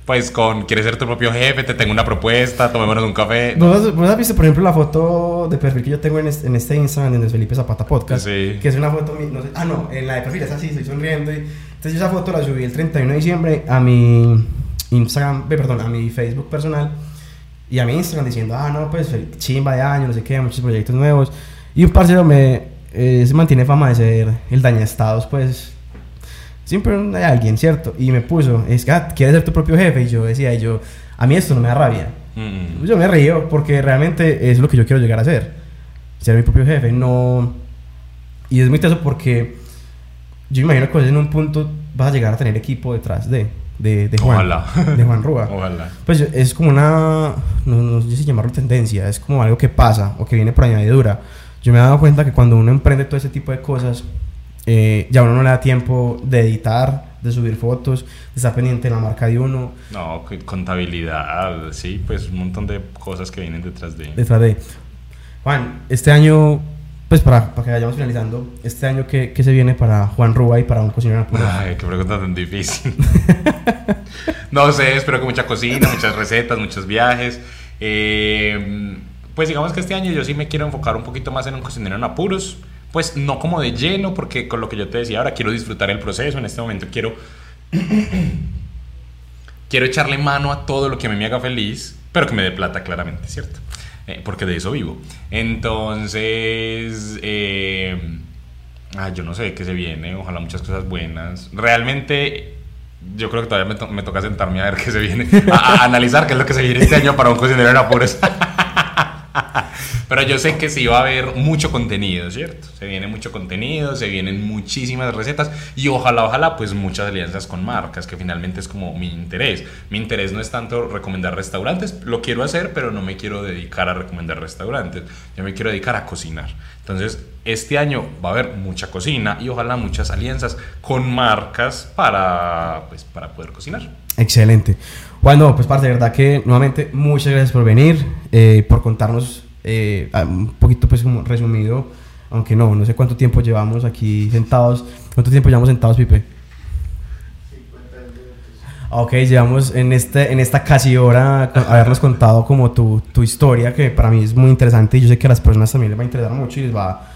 Speaker 2: pues con, quieres ser tu propio jefe, te tengo una propuesta, tomémonos un café.
Speaker 1: ¿Vos, vos has visto, por ejemplo, la foto de perfil que yo tengo en este, en este Instagram, el Felipe Zapata Podcast?
Speaker 2: Sí.
Speaker 1: Que es una foto, no sé, ah, no, en la de perfil es así, estoy sonriendo. Y, entonces yo esa foto la subí el 31 de diciembre a mi Instagram, perdón, a mi Facebook personal y a mi Instagram diciendo, ah, no, pues chimba de año, no sé qué, muchos proyectos nuevos. Y un parcero me, eh, se mantiene fama de ser el dañaestados, pues siempre hay alguien, ¿cierto? Y me puso, es que ah, quieres ser tu propio jefe. Y yo decía, y yo, a mí esto no me da rabia.
Speaker 2: Mm,
Speaker 1: Yo me río porque realmente es lo que yo quiero llegar a ser. Ser mi propio jefe, no... Y es muy teso porque yo imagino que en un punto vas a llegar a tener equipo detrás de, de, de Juan.
Speaker 2: Ojalá.
Speaker 1: De Juan Rúa. [LAUGHS]
Speaker 2: Ojalá.
Speaker 1: Pues es como una, no, no sé si llamarlo tendencia, es como algo que pasa o que viene por añadidura. Yo me he dado cuenta que cuando uno emprende todo ese tipo de cosas, eh, ya uno no le da tiempo de editar, de subir fotos, de estar pendiente de la marca de uno,
Speaker 2: No, contabilidad, sí, pues un montón de cosas que vienen detrás de...
Speaker 1: detrás de... Juan, este año, pues para, para que vayamos finalizando, este año que, que se viene para Juan Rúa y para un cocinero en Apuro?
Speaker 2: Ay, qué pregunta tan difícil. no sé, espero que mucha cocina, muchas recetas, muchos viajes. Eh, pues digamos que este año yo sí me quiero enfocar un poquito más en un cocinero en apuros. Pues no como de lleno, porque con lo que yo te decía ahora, quiero disfrutar el proceso. En este momento quiero. [COUGHS] quiero echarle mano a todo lo que a mí me haga feliz, pero que me dé plata, claramente, ¿cierto? Eh, porque de eso vivo. Entonces. Eh, Ah, yo no sé qué se viene, ojalá muchas cosas buenas. Realmente, yo creo que todavía me, me toca sentarme a ver qué se viene, [LAUGHS] a, a analizar qué es lo que se viene este año para un cocinero en apuros. [LAUGHS] Pero yo sé que sí va a haber mucho contenido, ¿cierto? Se viene mucho contenido, se vienen muchísimas recetas y ojalá, ojalá, pues muchas alianzas con marcas, que finalmente es como mi interés. Mi interés no es tanto recomendar restaurantes, lo quiero hacer, pero no me quiero dedicar a recomendar restaurantes, yo me quiero dedicar a cocinar. Entonces, este año va a haber mucha cocina y ojalá muchas alianzas con marcas para, pues, para poder cocinar.
Speaker 1: Excelente. Bueno, pues parte de verdad que nuevamente muchas gracias por venir, eh, por contarnos eh, un poquito pues como resumido, aunque no, no sé cuánto tiempo llevamos aquí sentados. ¿Cuánto tiempo llevamos sentados, Pipe? Ok, llevamos en, este, en esta casi hora habernos contado como tu, tu historia, que para mí es muy interesante y yo sé que a las personas también les va a interesar mucho y les va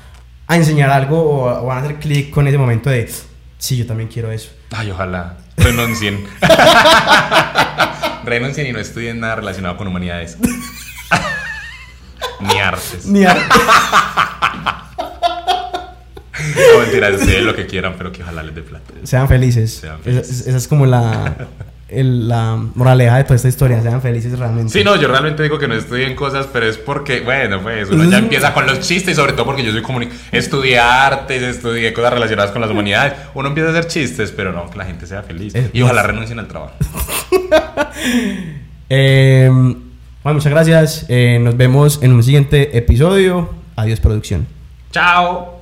Speaker 1: a enseñar algo o, o van a hacer clic con ese momento de, sí, yo también quiero eso.
Speaker 2: Ay, ojalá renuncien. [LAUGHS] renuncien y no estudien nada relacionado con humanidades. [LAUGHS] Ni artes.
Speaker 1: Ni a-
Speaker 2: No, mentira, estudien lo que quieran, pero que ojalá les dé plata.
Speaker 1: Sean felices.
Speaker 2: Sean
Speaker 1: Esa-
Speaker 2: felices.
Speaker 1: Esa, es como la, el- la moraleja de toda esta historia. Sean felices realmente.
Speaker 2: Sí, no, yo realmente digo que no estudien cosas, pero es porque, bueno, pues uno ya empieza con los chistes, sobre todo porque yo soy comuni estudié artes, estudié cosas relacionadas con las humanidades. Uno empieza a hacer chistes, pero no, que la gente sea feliz.
Speaker 1: Es-
Speaker 2: Y ojalá renuncien al trabajo. [LAUGHS]
Speaker 1: Eh, muchas gracias. Eh, nos vemos en un siguiente episodio. Adiós, producción.
Speaker 2: Chao.